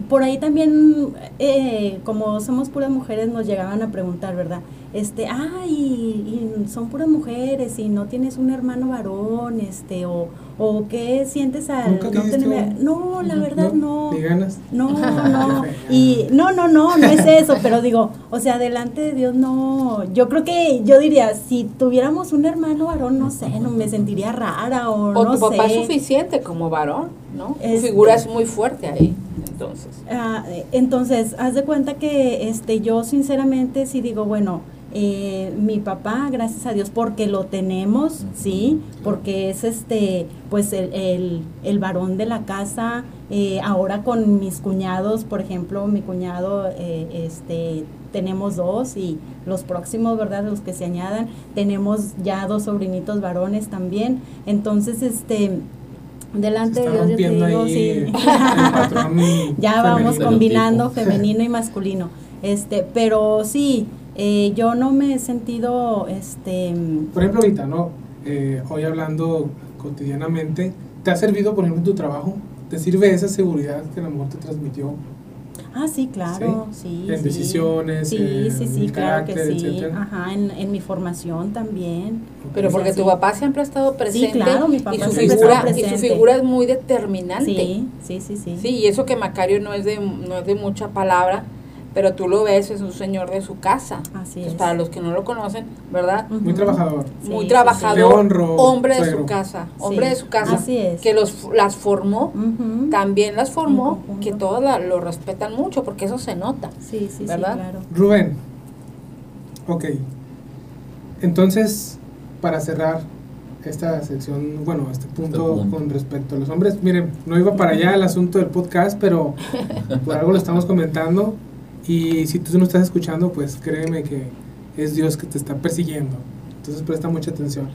por ahí también, eh, como somos puras mujeres, nos llegaban a preguntar, ¿verdad? Este, ay, y, y son puras mujeres y no tienes un hermano varón, este, o, o qué sientes al ¿Nunca no tener... No, la verdad no. ¿Ni ganas? No, no. Y no, no, no, no es eso, pero digo, o sea, delante de Dios no. Yo creo que yo diría, si tuviéramos un hermano varón, no sé, no me sentiría rara o, O no tu papá sé. es suficiente como varón, ¿no? Tu Este- figura es muy fuerte ahí, entonces. Ah, entonces, haz de cuenta que este yo sinceramente sí digo, bueno, eh, mi papá, gracias a Dios, porque lo tenemos, sí, porque es este, pues el, el, el varón de la casa, eh, ahora con mis cuñados, por ejemplo, mi cuñado, eh, este, tenemos dos y los próximos, ¿verdad? Los que se añadan, tenemos ya dos sobrinitos varones también, entonces, este, delante de Dios, yo te digo, sí. ya vamos combinando femenino y masculino. Este, pero sí, eh, yo no me he sentido, este, Por ejemplo, ahorita, ¿no? Eh, hoy hablando cotidianamente, ¿te ha servido, por ejemplo, en tu trabajo? ¿Te sirve esa seguridad que a lo mejor te transmitió? ah, sí, claro, sí. En sí. decisiones, Sí, en sí, sí, el claro que carácter, sí. etcétera. Ajá, en, en mi formación también. Pero O sea, porque tu sí. papá siempre ha estado presente claro, mi papá y, su siempre ha figura, y su figura es muy determinante. Sí, sí, sí, sí. Sí, y eso que Macario no es de, no es de mucha palabra, pero tú lo ves, es un señor de su casa. Así Pues es. para los que no lo conocen, ¿verdad? Muy trabajador. Sí, Muy sí, trabajador, sí. Honro, hombre de su casa, Sí, hombre de su casa, así es. que los las formó, también las formó, que todos la- lo respetan mucho, porque eso se nota. Sí, sí, ¿verdad? sí, claro. Rubén, ok. Entonces, para cerrar esta sección, bueno, este punto, Este punto. con respecto a los hombres, miren, no iba para allá el asunto del podcast, pero por algo lo estamos comentando. Y si tú no estás escuchando, pues créeme que es Dios que te está persiguiendo. Entonces presta mucha atención.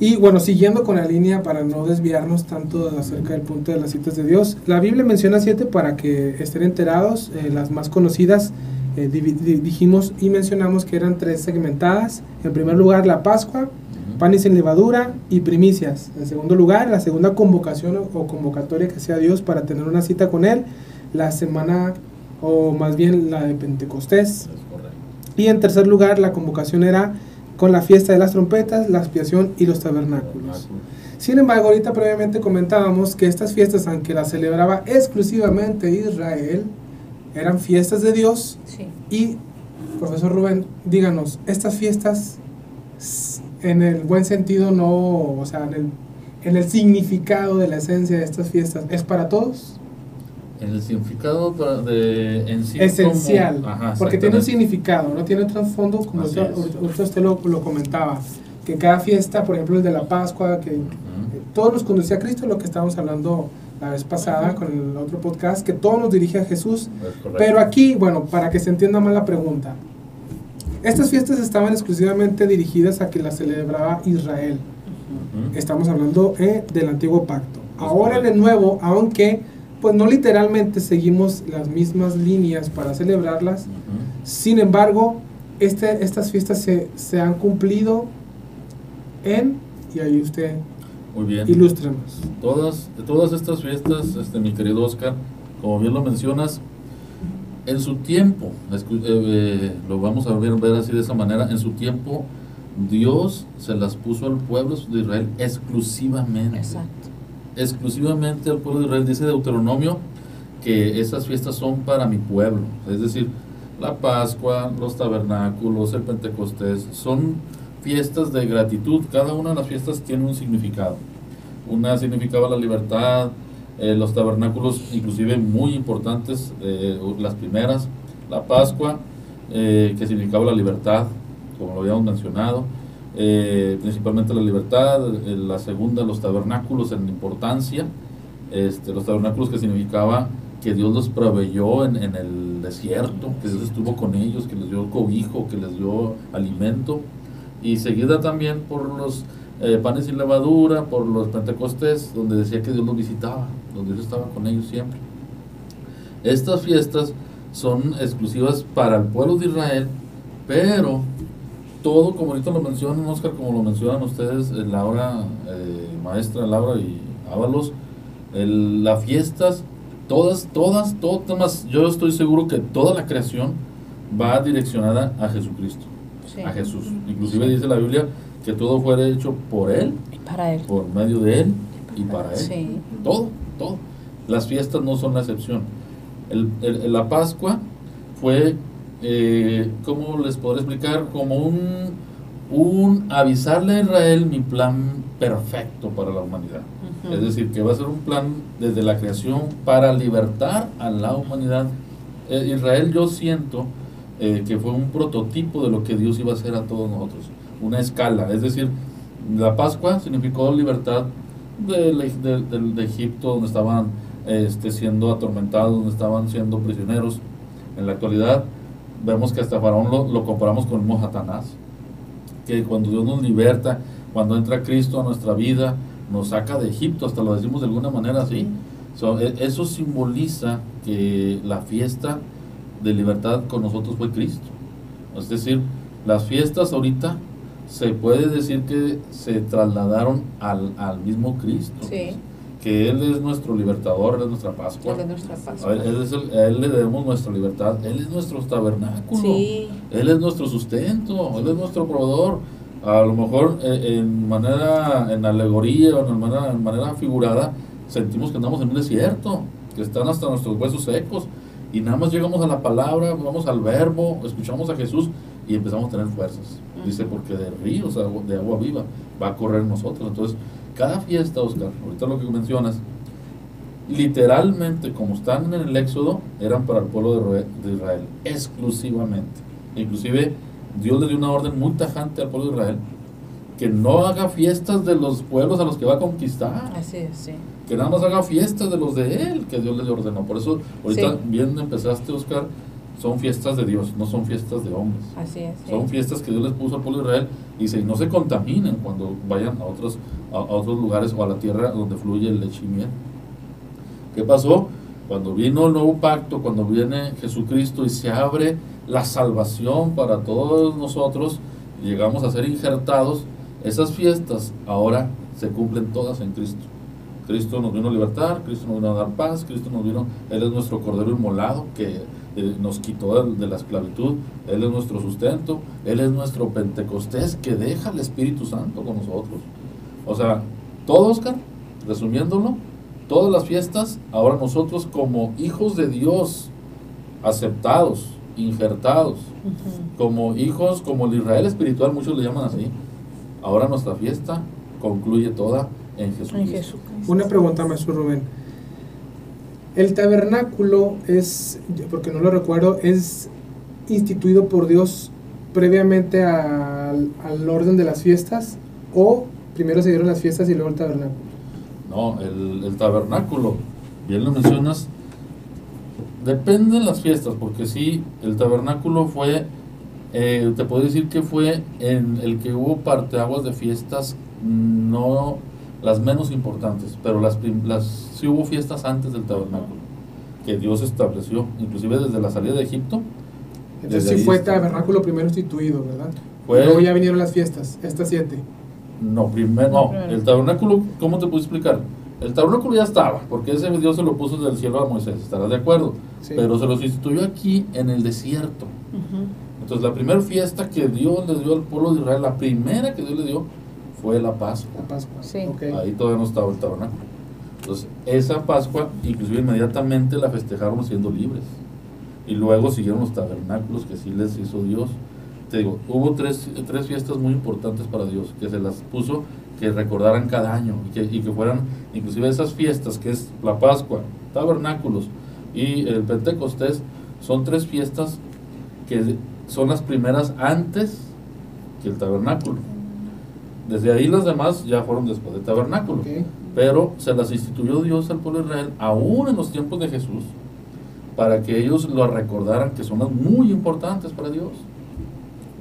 Y bueno, siguiendo con la línea para no desviarnos tanto acerca del punto de las citas de Dios, la Biblia menciona siete para que estén enterados, eh, las más conocidas, eh, dijimos y mencionamos que eran tres segmentadas. En primer lugar, la Pascua, Ujú. panes sin levadura y primicias. En segundo lugar, la segunda convocación o, o convocatoria que hacía Dios para tener una cita con Él, la semana o más bien la de Pentecostés. Y en tercer lugar, la convocación era con la fiesta de las trompetas, la expiación y los tabernáculos. Sin embargo, ahorita previamente comentábamos que estas fiestas, aunque las celebraba exclusivamente Israel, eran fiestas de Dios. Sí. Y, profesor Rubén, díganos, estas fiestas, en el buen sentido, no, o sea, en el, en el significado de la esencia de estas fiestas, ¿es para todos? El significado de en sí Esencial, como- Ajá, porque tiene un significado, no tiene trasfondo, como usted, usted lo, lo comentaba, que cada fiesta, por ejemplo, el de la Pascua, que Ujú. todo nos conducía a Cristo, lo que estábamos hablando la vez pasada con el otro podcast, que todo nos dirige a Jesús. Pero aquí, bueno, para que se entienda más la pregunta, estas fiestas estaban exclusivamente dirigidas a que las celebraba Israel. Estamos hablando eh, del antiguo pacto. Ahora en el nuevo, aunque pues no literalmente seguimos las mismas líneas para celebrarlas. Sin embargo, este, estas fiestas se, se han cumplido en, y ahí usted Muy bien. ilústrenos. Todas, todas estas fiestas, este, mi querido Oscar, como bien lo mencionas, en su tiempo, eh, eh, lo vamos a ver, ver así de esa manera, en su tiempo Dios se las puso al pueblo de Israel exclusivamente. Exacto. Exclusivamente al pueblo de Israel. Dice Deuteronomio que esas fiestas son para mi pueblo. Es decir, la Pascua, los tabernáculos, el Pentecostés, son fiestas de gratitud. Cada una de las fiestas tiene un significado. Una significaba la libertad, eh, los tabernáculos inclusive muy importantes, eh, las primeras, la Pascua, eh, que significaba la libertad, como lo habíamos mencionado, eh, principalmente la libertad, eh, la segunda los tabernáculos en importancia, este, los tabernáculos que significaba que Dios los proveyó en, el desierto, que Dios estuvo con ellos, que les dio cobijo, que les dio alimento, y seguida también por los eh, panes sin levadura, por los pentecostés, donde decía que Dios los visitaba, donde Dios estaba con ellos siempre. Estas fiestas son exclusivas para el pueblo de Israel, pero todo, como ahorita lo mencionan, Oscar, como lo mencionan ustedes, eh, Laura, eh, maestra Laura y Ábalos, las fiestas, todas, todas, todas, yo estoy seguro que toda la creación va direccionada a Jesucristo, Sí. a Jesús. Inclusive dice la Biblia que todo fue hecho por Él, Y para él. por medio de Él y para Él. Sí. Todo, todo. Las fiestas no son la excepción. El- el- la Pascua fue, eh, ¿cómo les podré explicar? Como un, un avisarle a Israel mi plan perfecto para la humanidad. Ujú. Es decir, que va a ser un plan desde la creación para libertar a la humanidad. Eh, Israel yo siento eh, que fue un prototipo de lo que Dios iba a hacer a todos nosotros. Una escala. Es decir, la Pascua significó libertad de, de- de- de Egipto, donde estaban este, siendo atormentados, donde estaban siendo prisioneros. En la actualidad vemos que hasta Faraón lo, lo comparamos con el mismo Satanás. Que cuando Dios nos liberta, cuando entra Cristo a nuestra vida, nos saca de Egipto, hasta lo decimos de alguna manera así. So, e- eso simboliza que la fiesta de libertad con nosotros fue Cristo. Es decir, las fiestas ahorita se puede decir que se trasladaron al, al mismo Cristo. Sí. Que Él es nuestro libertador, Él es nuestra Pascua. Él es nuestra paz. A él, él es el- a él le debemos nuestra libertad, Él es nuestro tabernáculo. Sí. Él es nuestro sustento, Él es nuestro proveedor. A lo mejor eh, en manera, en alegoría o en manera, en manera figurada, sentimos que andamos en un desierto, que están hasta nuestros huesos secos. Y nada más llegamos a la palabra, vamos al verbo, escuchamos a Jesús y empezamos a tener fuerzas. Dice, porque de ríos de agua viva va a correr nosotros. Entonces, cada fiesta, Oscar, ahorita lo que mencionas, literalmente, como están en el Éxodo, eran para el pueblo de Israel, exclusivamente. Inclusive, Dios le dio una orden muy tajante al pueblo de Israel, que no haga fiestas de los pueblos a los que va a conquistar, Así es, sí. que nada más haga fiestas de los de él, que Dios le ordenó. Por eso, ahorita Sí. bien empezaste, Oscar, son fiestas de Dios, no son fiestas de hombres. Así es. sí. Son fiestas que Dios les puso al pueblo de Israel y dice, no se contaminen cuando vayan a otros, a, a otros lugares o a la tierra donde fluye el leche. ¿Qué pasó? Cuando vino el nuevo pacto, cuando viene Jesucristo y se abre la salvación para todos nosotros, llegamos a ser injertados, esas fiestas ahora se cumplen todas en Cristo. Cristo nos vino a libertar, Cristo nos vino a dar paz, Cristo nos vino, Él es nuestro Cordero inmolado que eh, nos quitó de, de la esclavitud, Él es nuestro sustento, Él es nuestro Pentecostés que deja el Espíritu Santo con nosotros. O sea, todo, Oscar, resumiéndolo, todas las fiestas, ahora nosotros como hijos de Dios, aceptados, injertados, como hijos, como el Israel espiritual, muchos le llaman así, ahora nuestra fiesta concluye toda en Jesucristo. En Jesucristo. Una pregunta, maestro Rubén. El tabernáculo es, porque no lo recuerdo, es instituido por Dios previamente al, al orden de las fiestas o primero se dieron las fiestas y luego el tabernáculo. No, el, el tabernáculo, bien lo mencionas, depende de las fiestas, porque sí, el tabernáculo fue, eh, te puedo decir que fue en el que hubo parteaguas de fiestas, no las menos importantes, pero las, las sí hubo fiestas antes del tabernáculo, que Dios estableció, inclusive desde la salida de Egipto, Entonces sí fue está. tabernáculo primero instituido, ¿verdad? Fue- luego ya vinieron las fiestas, estas siete. No, primero, No, el tabernáculo, ¿cómo te puedo explicar? El tabernáculo ya estaba, porque ese Dios se lo puso desde el cielo a Moisés, estarás de acuerdo. Sí. Pero se los instituyó aquí en el desierto. Entonces la primera fiesta que Dios le dio al pueblo de Israel, la primera que Dios le dio, fue la Pascua. La Pascua. Sí. Ahí todavía no estaba el tabernáculo. Entonces, esa Pascua, inclusive inmediatamente la festejaron siendo libres. Y luego siguieron los tabernáculos que sí les hizo Dios. Te digo, hubo tres, tres fiestas muy importantes para Dios, que se las puso que recordaran cada año y que, y que fueran, inclusive esas fiestas, que es la Pascua, tabernáculos y el Pentecostés, son tres fiestas que son las primeras antes que el tabernáculo. Desde ahí las demás ya fueron después del tabernáculo. Pero se las instituyó Dios al pueblo de Israel, aún en los tiempos de Jesús, para que ellos lo recordaran que son muy importantes para Dios.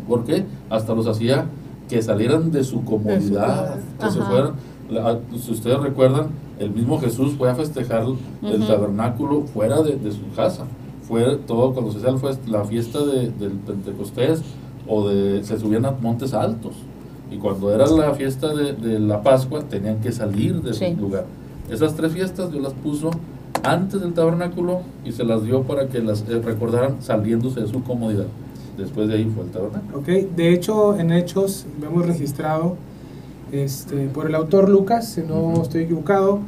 ¿Por qué? Hasta los hacía que salieran de su comodidad, que se fueran. La- si ustedes recuerdan, el mismo Jesús fue a festejar el tabernáculo fuera de, de su casa. Fue todo cuando se hacía la fiesta de- del Pentecostés o de se subían a montes altos. Y cuando era la fiesta de, de la Pascua, tenían que salir de Sí. su lugar. Esas tres fiestas Dios las puso antes del tabernáculo y se las dio para que las eh, recordaran saliéndose de su comodidad. Después de ahí fue el tabernáculo. Ok, de hecho en Hechos vemos registrado este, por el autor Lucas, si no estoy equivocado,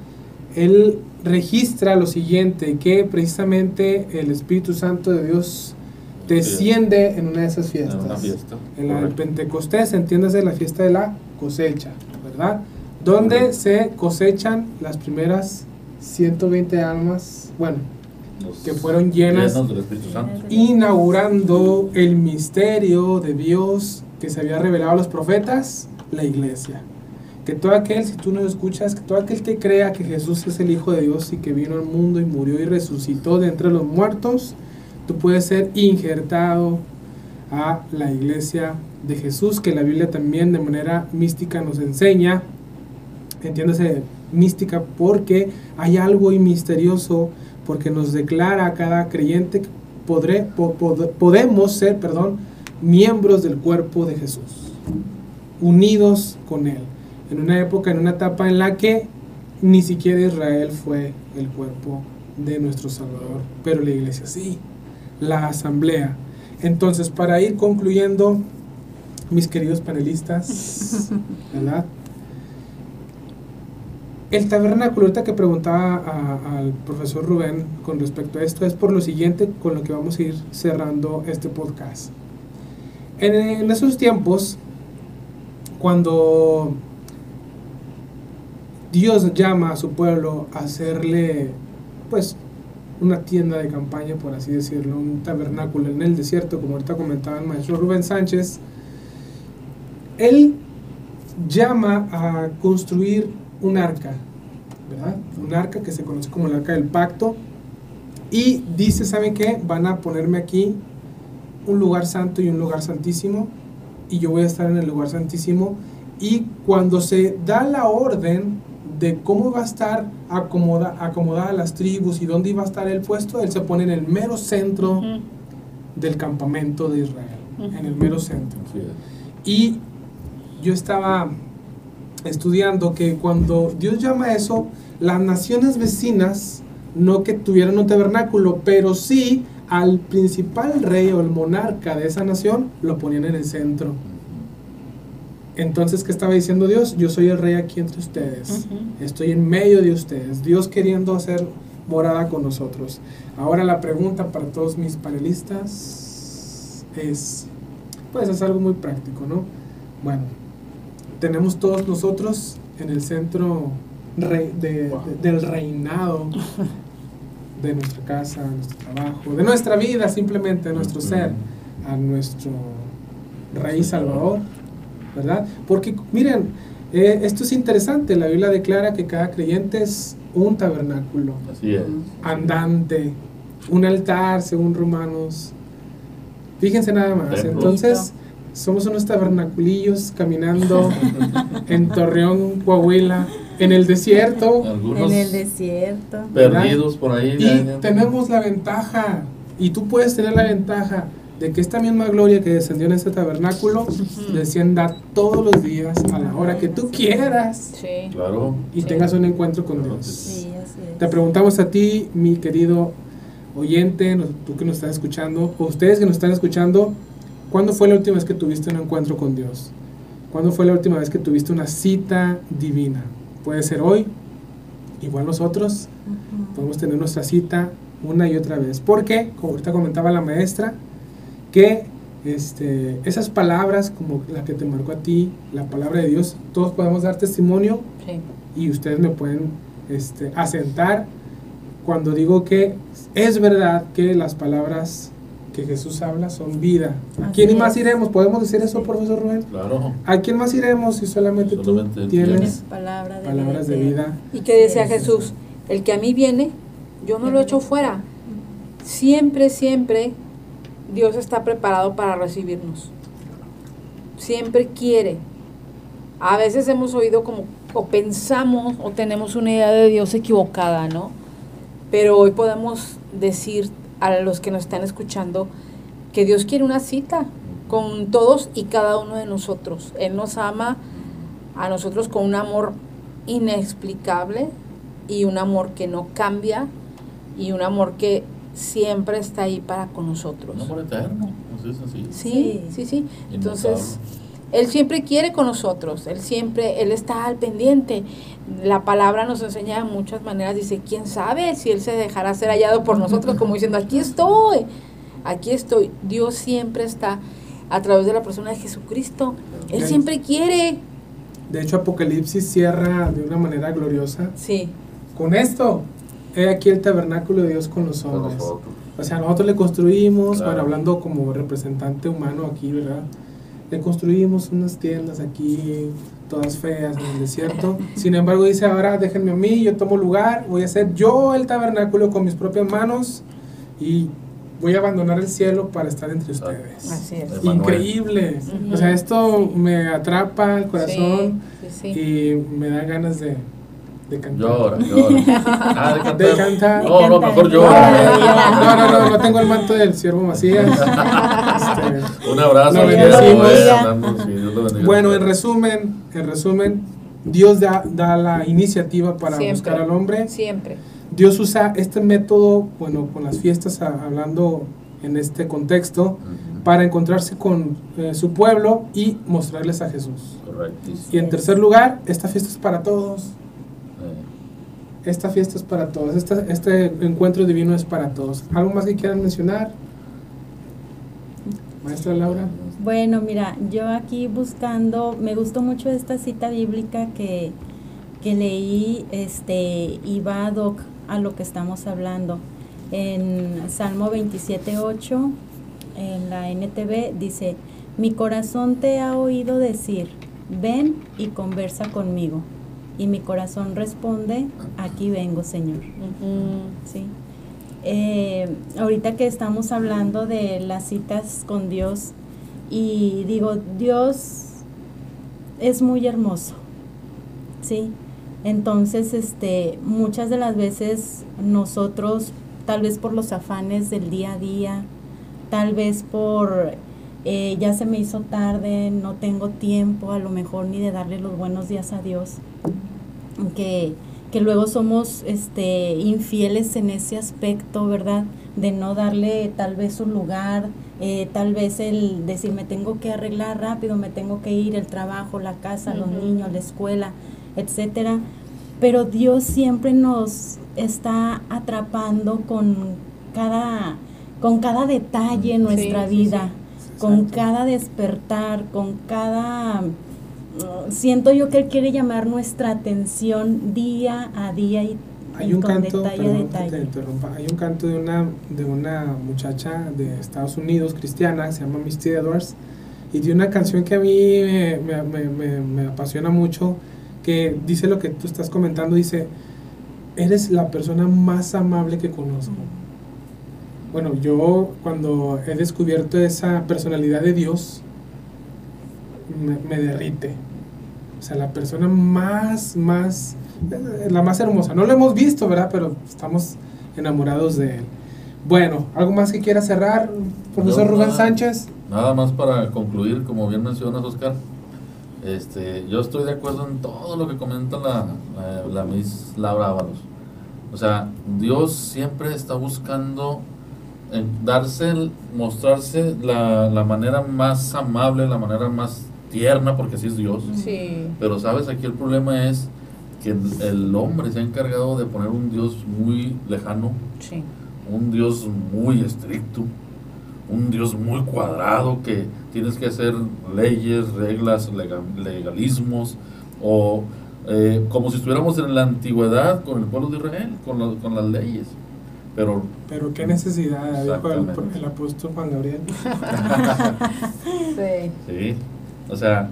él registra lo siguiente, que precisamente el Espíritu Santo de Dios desciende en una de esas En fiestas. una fiesta. En la del. Pentecostés, entiéndase la fiesta de la cosecha, ¿verdad? Donde Correcto. se cosechan las primeras 120 almas, bueno, que fueron llenas del Espíritu Santo. inaugurando el misterio de Dios que se había revelado a los profetas, la iglesia. Que todo aquel, si tú no escuchas, que todo aquel que crea que Jesús es el Hijo de Dios y que vino al mundo y murió y resucitó de entre los muertos, tú puedes ser injertado a la iglesia de Jesús, que la Biblia también de manera mística nos enseña, entiéndase mística porque hay algo y misterioso, porque nos declara a cada creyente que podré, po- pod- podemos ser, perdón, miembros del cuerpo de Jesús, unidos con Él, en una época, en una etapa en la que ni siquiera Israel fue el cuerpo de nuestro Salvador, pero la iglesia sí, la asamblea. Entonces, para ir concluyendo, mis queridos panelistas, ¿verdad? El tabernáculo, ahorita que preguntaba al profesor Rubén con respecto a esto, es por lo siguiente con lo que vamos a ir cerrando este podcast. En, en esos tiempos, cuando Dios llama a su pueblo a hacerle, pues, una tienda de campaña, por así decirlo, un tabernáculo en el desierto, como ahorita comentaba el maestro Rubén Sánchez, él llama a construir un arca, ¿verdad? Un arca que se conoce como el arca del pacto. Y dice, ¿saben qué? Van a ponerme aquí un lugar santo y un lugar santísimo. Y yo voy a estar en el lugar santísimo. Y cuando se da la orden de cómo va a estar acomoda, acomodada las tribus y dónde iba a estar el puesto, él se pone en el mero centro del campamento de Israel. En el mero centro. Y yo estaba estudiando que cuando Dios llama a eso, las naciones vecinas, no que tuvieran un tabernáculo, pero sí al principal rey o el monarca de esa nación, lo ponían en el centro. Entonces, ¿qué estaba diciendo Dios? Yo soy el rey aquí entre ustedes. Estoy en medio de ustedes. Dios queriendo hacer morada con nosotros. Ahora la pregunta para todos mis panelistas es, pues es algo muy práctico, ¿no? Bueno, tenemos todos nosotros en el centro re- de- Wow. de- del reinado de nuestra casa, de nuestro trabajo, de nuestra vida simplemente, de nuestro ser, a nuestro rey salvador, ¿verdad? Porque miren, eh, esto es interesante, la Biblia declara que cada creyente es un tabernáculo Así es. andante, un altar, según Romanos. Fíjense nada más. Entonces, somos unos tabernaculillos caminando en Torreón, Coahuila, en el desierto. Algunos En el desierto. perdidos por ahí. Y ya- ya- tenemos la ventaja, y tú puedes tener la ventaja de que esta misma gloria que descendió en este tabernáculo descienda todos los días a la hora que tú quieras Sí. Claro. y Sí. tengas un encuentro con Claro Dios. sí. Sí, así es. Te preguntamos a ti, mi querido oyente, tú que nos estás escuchando, o ustedes que nos están escuchando, ¿cuándo fue la última vez que tuviste un encuentro con Dios? ¿Cuándo fue la última vez que tuviste una cita divina? Puede ser hoy, igual nosotros, Ujú. podemos tener nuestra cita una y otra vez. Porque, como ahorita comentaba la maestra, que este, esas palabras, como la que te marcó a ti, la palabra de Dios, todos podemos dar testimonio Sí. y ustedes me pueden este, asentar cuando digo que es verdad que las palabras que Jesús habla son vida. ¿A quién más iremos? ¿Podemos decir eso, profesor Rubén? Claro. ¿A quién más iremos si solamente, Solamente tú tienes Tienes palabra de palabras de vida? ¿Y qué decía. Jesús? El que a mí viene, yo no lo echo fuera. Siempre, siempre Dios está preparado para recibirnos. Siempre quiere. A veces hemos oído como, o pensamos, o tenemos una idea de Dios equivocada, ¿no? Pero hoy podemos decir a los que nos están escuchando que Dios quiere una cita con todos y cada uno de nosotros. Él nos ama a nosotros con un amor inexplicable y un amor que no cambia y un amor que siempre está ahí para con nosotros. Un amor eterno. Así es. Sí, Sí. sí, sí. Entonces. Él siempre quiere con nosotros, Él siempre, Él está al pendiente. La palabra nos enseña de muchas maneras, dice, ¿quién sabe si Él se dejará ser hallado por nosotros? Como diciendo, aquí estoy, aquí estoy. Dios siempre está a través de la persona de Jesucristo. Él siempre quiere. De hecho, Apocalipsis cierra de una manera gloriosa Sí, con esto. He aquí el tabernáculo de Dios con los hombres. nosotros. O sea, nosotros le construimos, Claro. bueno, hablando como representante humano aquí, ¿verdad? Le construimos unas tiendas aquí, todas feas en el desierto. Sin embargo, dice ahora, déjenme a mí, yo tomo lugar, voy a hacer yo el tabernáculo con mis propias manos y voy a abandonar el cielo para estar entre ustedes. así es. Increíble. O sea, esto me atrapa el corazón Sí, sí, sí. y me da ganas de, de cantar. Llora, llora. Ah, de cantar. De cantar. No, no, mejor llora. no, no, no, no tengo el manto del siervo Macías. Este, Un abrazo. Bueno, en resumen, en resumen, Dios da, da la iniciativa para Siempre. buscar al hombre. Siempre. Dios usa este método, bueno, con las fiestas, a- hablando en este contexto, para encontrarse con eh, su pueblo y mostrarles a Jesús. Correctísimo. Y en tercer lugar, esta fiesta es para todos. Esta fiesta es para todos. Esta- este encuentro divino es para todos. ¿Algo más que quieran mencionar? Maestra Laura. Bueno, mira, yo aquí buscando, me gustó mucho esta cita bíblica que, que leí, este, y va ad hoc a lo que estamos hablando. En Salmo 27.8, en la NTV, dice, mi corazón te ha oído decir, ven y conversa conmigo. Y mi corazón responde, aquí vengo, Señor. Sí. Eh, ahorita que estamos hablando de las citas con Dios y digo, Dios es muy hermoso, ¿sí? Entonces, este, muchas de las veces nosotros, tal vez por los afanes del día a día, tal vez por eh, ya se me hizo tarde, no tengo tiempo a lo mejor ni de darle los buenos días a Dios, que, que luego somos este, infieles en ese aspecto, ¿verdad? De no darle tal vez un lugar, eh, tal vez el decir me tengo que arreglar rápido, me tengo que ir, el trabajo, la casa, los niños, la escuela, etcétera. Pero Dios siempre nos está atrapando con cada, con cada detalle en nuestra Sí, sí, vida, con cada despertar, con cada siento yo que él quiere llamar nuestra atención día a día y, Hay y un con canto, detalle a te detalle. interrumpa, hay un canto de una, de una muchacha de Estados Unidos, cristiana, se llama Misty Edwards, y de una canción que a mí me, me- me- me- me apasiona mucho, que dice lo que tú estás comentando, dice, eres la persona más amable que conozco. Bueno, yo cuando he descubierto esa personalidad de Dios, me, me derrite. O sea, la persona más, más, eh, la más hermosa. No lo hemos visto, ¿verdad? Pero estamos enamorados de él. Bueno, ¿algo más que quiera cerrar, profesor Rubén nada. Sánchez? Nada más para concluir, como bien mencionas, Oscar, este, yo estoy de acuerdo en todo lo que comenta la, la, la Miss Laura Ábalos. O sea, Dios siempre está buscando darse, mostrarse la, la manera más amable, la manera más tierna, porque así es Dios. Sí. Pero sabes, aquí el problema es que el, hombre se ha encargado de poner un Dios muy lejano, Sí. un Dios muy estricto, un Dios muy cuadrado que tienes que hacer leyes, reglas, lega- legalismos, o eh, como si estuviéramos en la antigüedad con el pueblo de Israel, con, la- con las leyes. Pero Pero qué necesidad, dijo el, apóstol Juan Gabriel. Sí. Sí, o sea,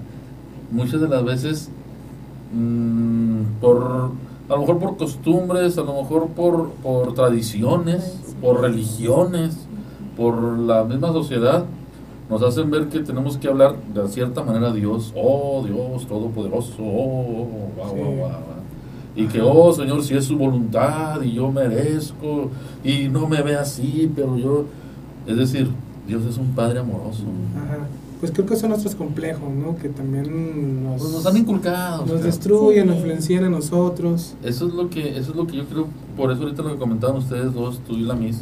muchas de las veces, mm, por, a lo mejor por costumbres, a lo mejor por, por tradiciones, por religiones, por la misma sociedad, nos hacen ver que tenemos que hablar de cierta manera a Dios, oh Dios Todopoderoso, oh, oh, oh, Sí. guau, guau. Y que, oh Señor, si es su voluntad y yo merezco y no me ve así, pero yo... Es decir, Dios es un Padre amoroso. Ajá. Pues creo que son nuestros complejos, ¿no? Que también nos, Pues nos han inculcado. nos destruyen, Sí. nos influencian a nosotros. Eso es lo que, eso es lo que yo creo, por eso ahorita lo que comentaban ustedes dos, tú y la Miss,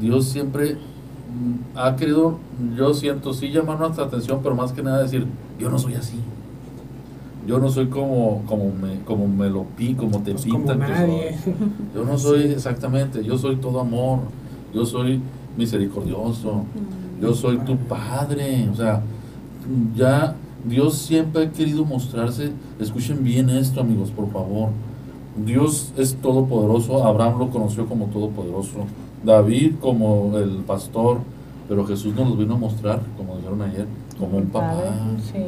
Dios siempre mm, ha querido, yo siento, sí llamar nuestra atención, pero más que nada decir, yo no soy así. Yo no soy como, como me, como me lo pi, como te Pues como pintan que nadie. soy. Yo no soy exactamente, yo soy todo amor, yo soy misericordioso, yo soy tu padre, o sea, ya Dios siempre ha querido mostrarse, escuchen bien esto amigos, por favor, Dios es todopoderoso, Abraham lo conoció como todopoderoso, David como el pastor, pero Jesús nos lo vino a mostrar, como dijeron ayer, como un papá, Sí.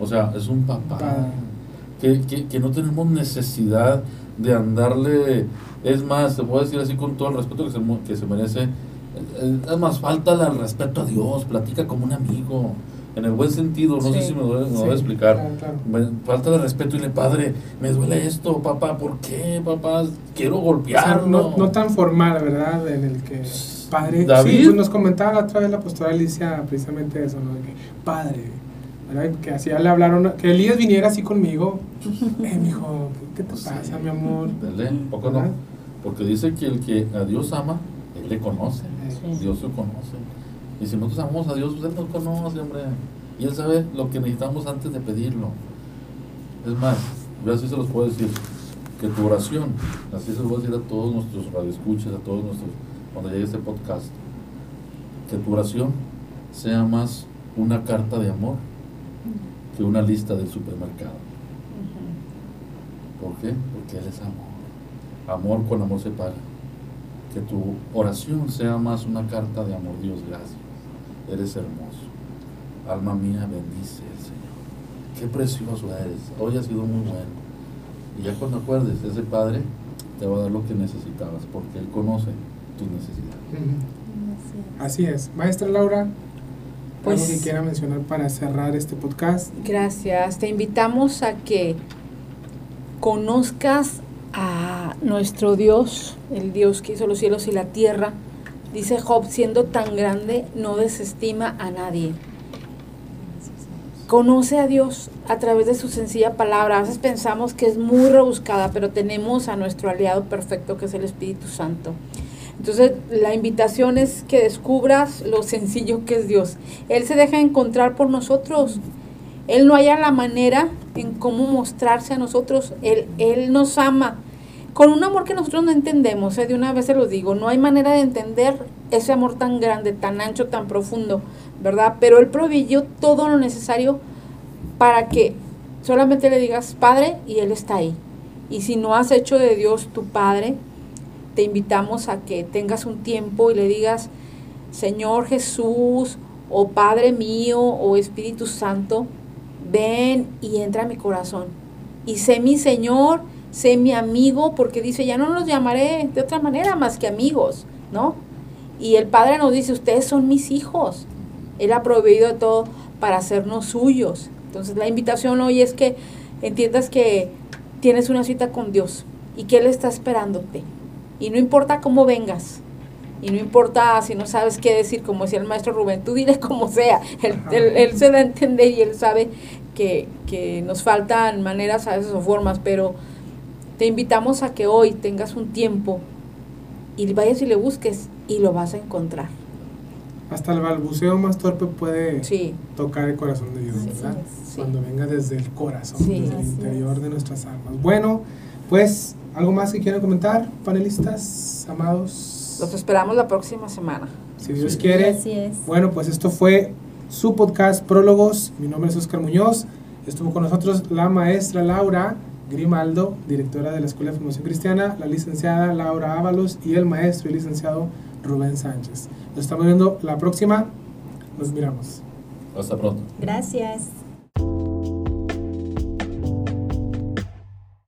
o sea, es un papá. Padre. Que, que, que no tenemos necesidad de andarle. Es más, te puedo decir así con todo el respeto que se, que se merece. Es más, falta el respeto a Dios. Platica como un amigo. En el buen sentido, no sé si me, Sí, voy a explicar. claro, claro. Me- falta de respeto y le padre, me duele esto, papá. ¿Por qué, papá? Quiero O sea, golpearlo. no, no tan formal, ¿verdad? En el que padre. David. Sí, pues nos comentaba la otra vez la pastora Alicia precisamente eso, ¿no? De que padre, ¿verdad? Que así le hablaron, que Elías viniera así conmigo. Eh, mijo, ¿qué te sí. pasa, mi amor? Dele, poco no. Porque dice que el que a Dios ama, él le conoce. Dios lo conoce. Y si nosotros amamos a Dios, pues Él nos conoce, hombre. Y Él sabe lo que necesitamos antes de pedirlo. Es más, yo así se los puedo decir, que tu oración, así se los voy a decir a todos nuestros radioescuchas, a todos nuestros, cuando llegue este podcast, que tu oración sea más una carta de amor que una lista del supermercado. ¿Por qué? Porque Él es amor. Amor con amor se paga. Que tu oración sea más una carta de amor. Dios, gracias. Eres hermoso. Alma mía, bendice al Señor. Qué precioso eres. Hoy ha sido muy bueno. Y ya cuando acuerdes, ese Padre te va a dar lo que necesitabas, porque Él conoce tus necesidades. Así es. Maestra Laura, Pues- ¿algo que quiera mencionar para cerrar este podcast? Gracias. Te invitamos a que conozcas a nuestro Dios, el Dios que hizo los cielos y la tierra. Dice Job, siendo tan grande, no desestima a nadie. Conoce a Dios a través de su sencilla palabra. A veces pensamos que es muy rebuscada, pero tenemos a nuestro aliado perfecto que es el Espíritu Santo. Entonces, la invitación es que descubras lo sencillo que es Dios. Él se deja encontrar por nosotros. Él no haya la manera en cómo mostrarse a nosotros. Él, él nos ama con un amor que nosotros no entendemos. ¿eh? De una vez se los digo, no hay manera de entender ese amor tan grande, tan ancho, tan profundo, ¿verdad? Pero Él proveyó todo lo necesario para que solamente le digas Padre y Él está ahí. Y si no has hecho de Dios tu Padre, te invitamos a que tengas un tiempo y le digas, Señor Jesús, o Padre mío, o Espíritu Santo, ven y entra a mi corazón. Y sé mi Señor, sé mi amigo, porque dice, ya no los llamaré de otra manera más que amigos, ¿no? Y el Padre nos dice, ustedes son mis hijos. Él ha proveído todo para hacernos suyos. Entonces la invitación hoy es que entiendas que tienes una cita con Dios y que Él está esperándote. Y no importa cómo vengas, Y no importa si no sabes qué decir, como decía el maestro Rubén, tú dile como sea. Él, él, él se da a entender y él sabe que, que nos faltan maneras a veces o formas, pero te invitamos a que hoy tengas un tiempo y vayas y le busques y lo vas a encontrar. Hasta el balbuceo más torpe puede Sí, tocar el corazón de Dios, Sí, ¿verdad? sí. Cuando venga desde el corazón, Sí. desde el interior es. de nuestras almas. Bueno, pues, ¿algo más que quieran comentar, panelistas, amados? los esperamos la próxima semana. Si Dios Sí. quiere. Así es. Bueno, pues esto fue su podcast Prólogos. Mi nombre es Oscar Muñoz. Estuvo con nosotros la maestra Laura Grimaldo, directora de la Escuela de Formación Cristiana, la licenciada Laura Ábalos y el maestro y licenciado Rubén Sánchez. Nos estamos viendo la próxima. Nos miramos. Hasta pronto. Gracias.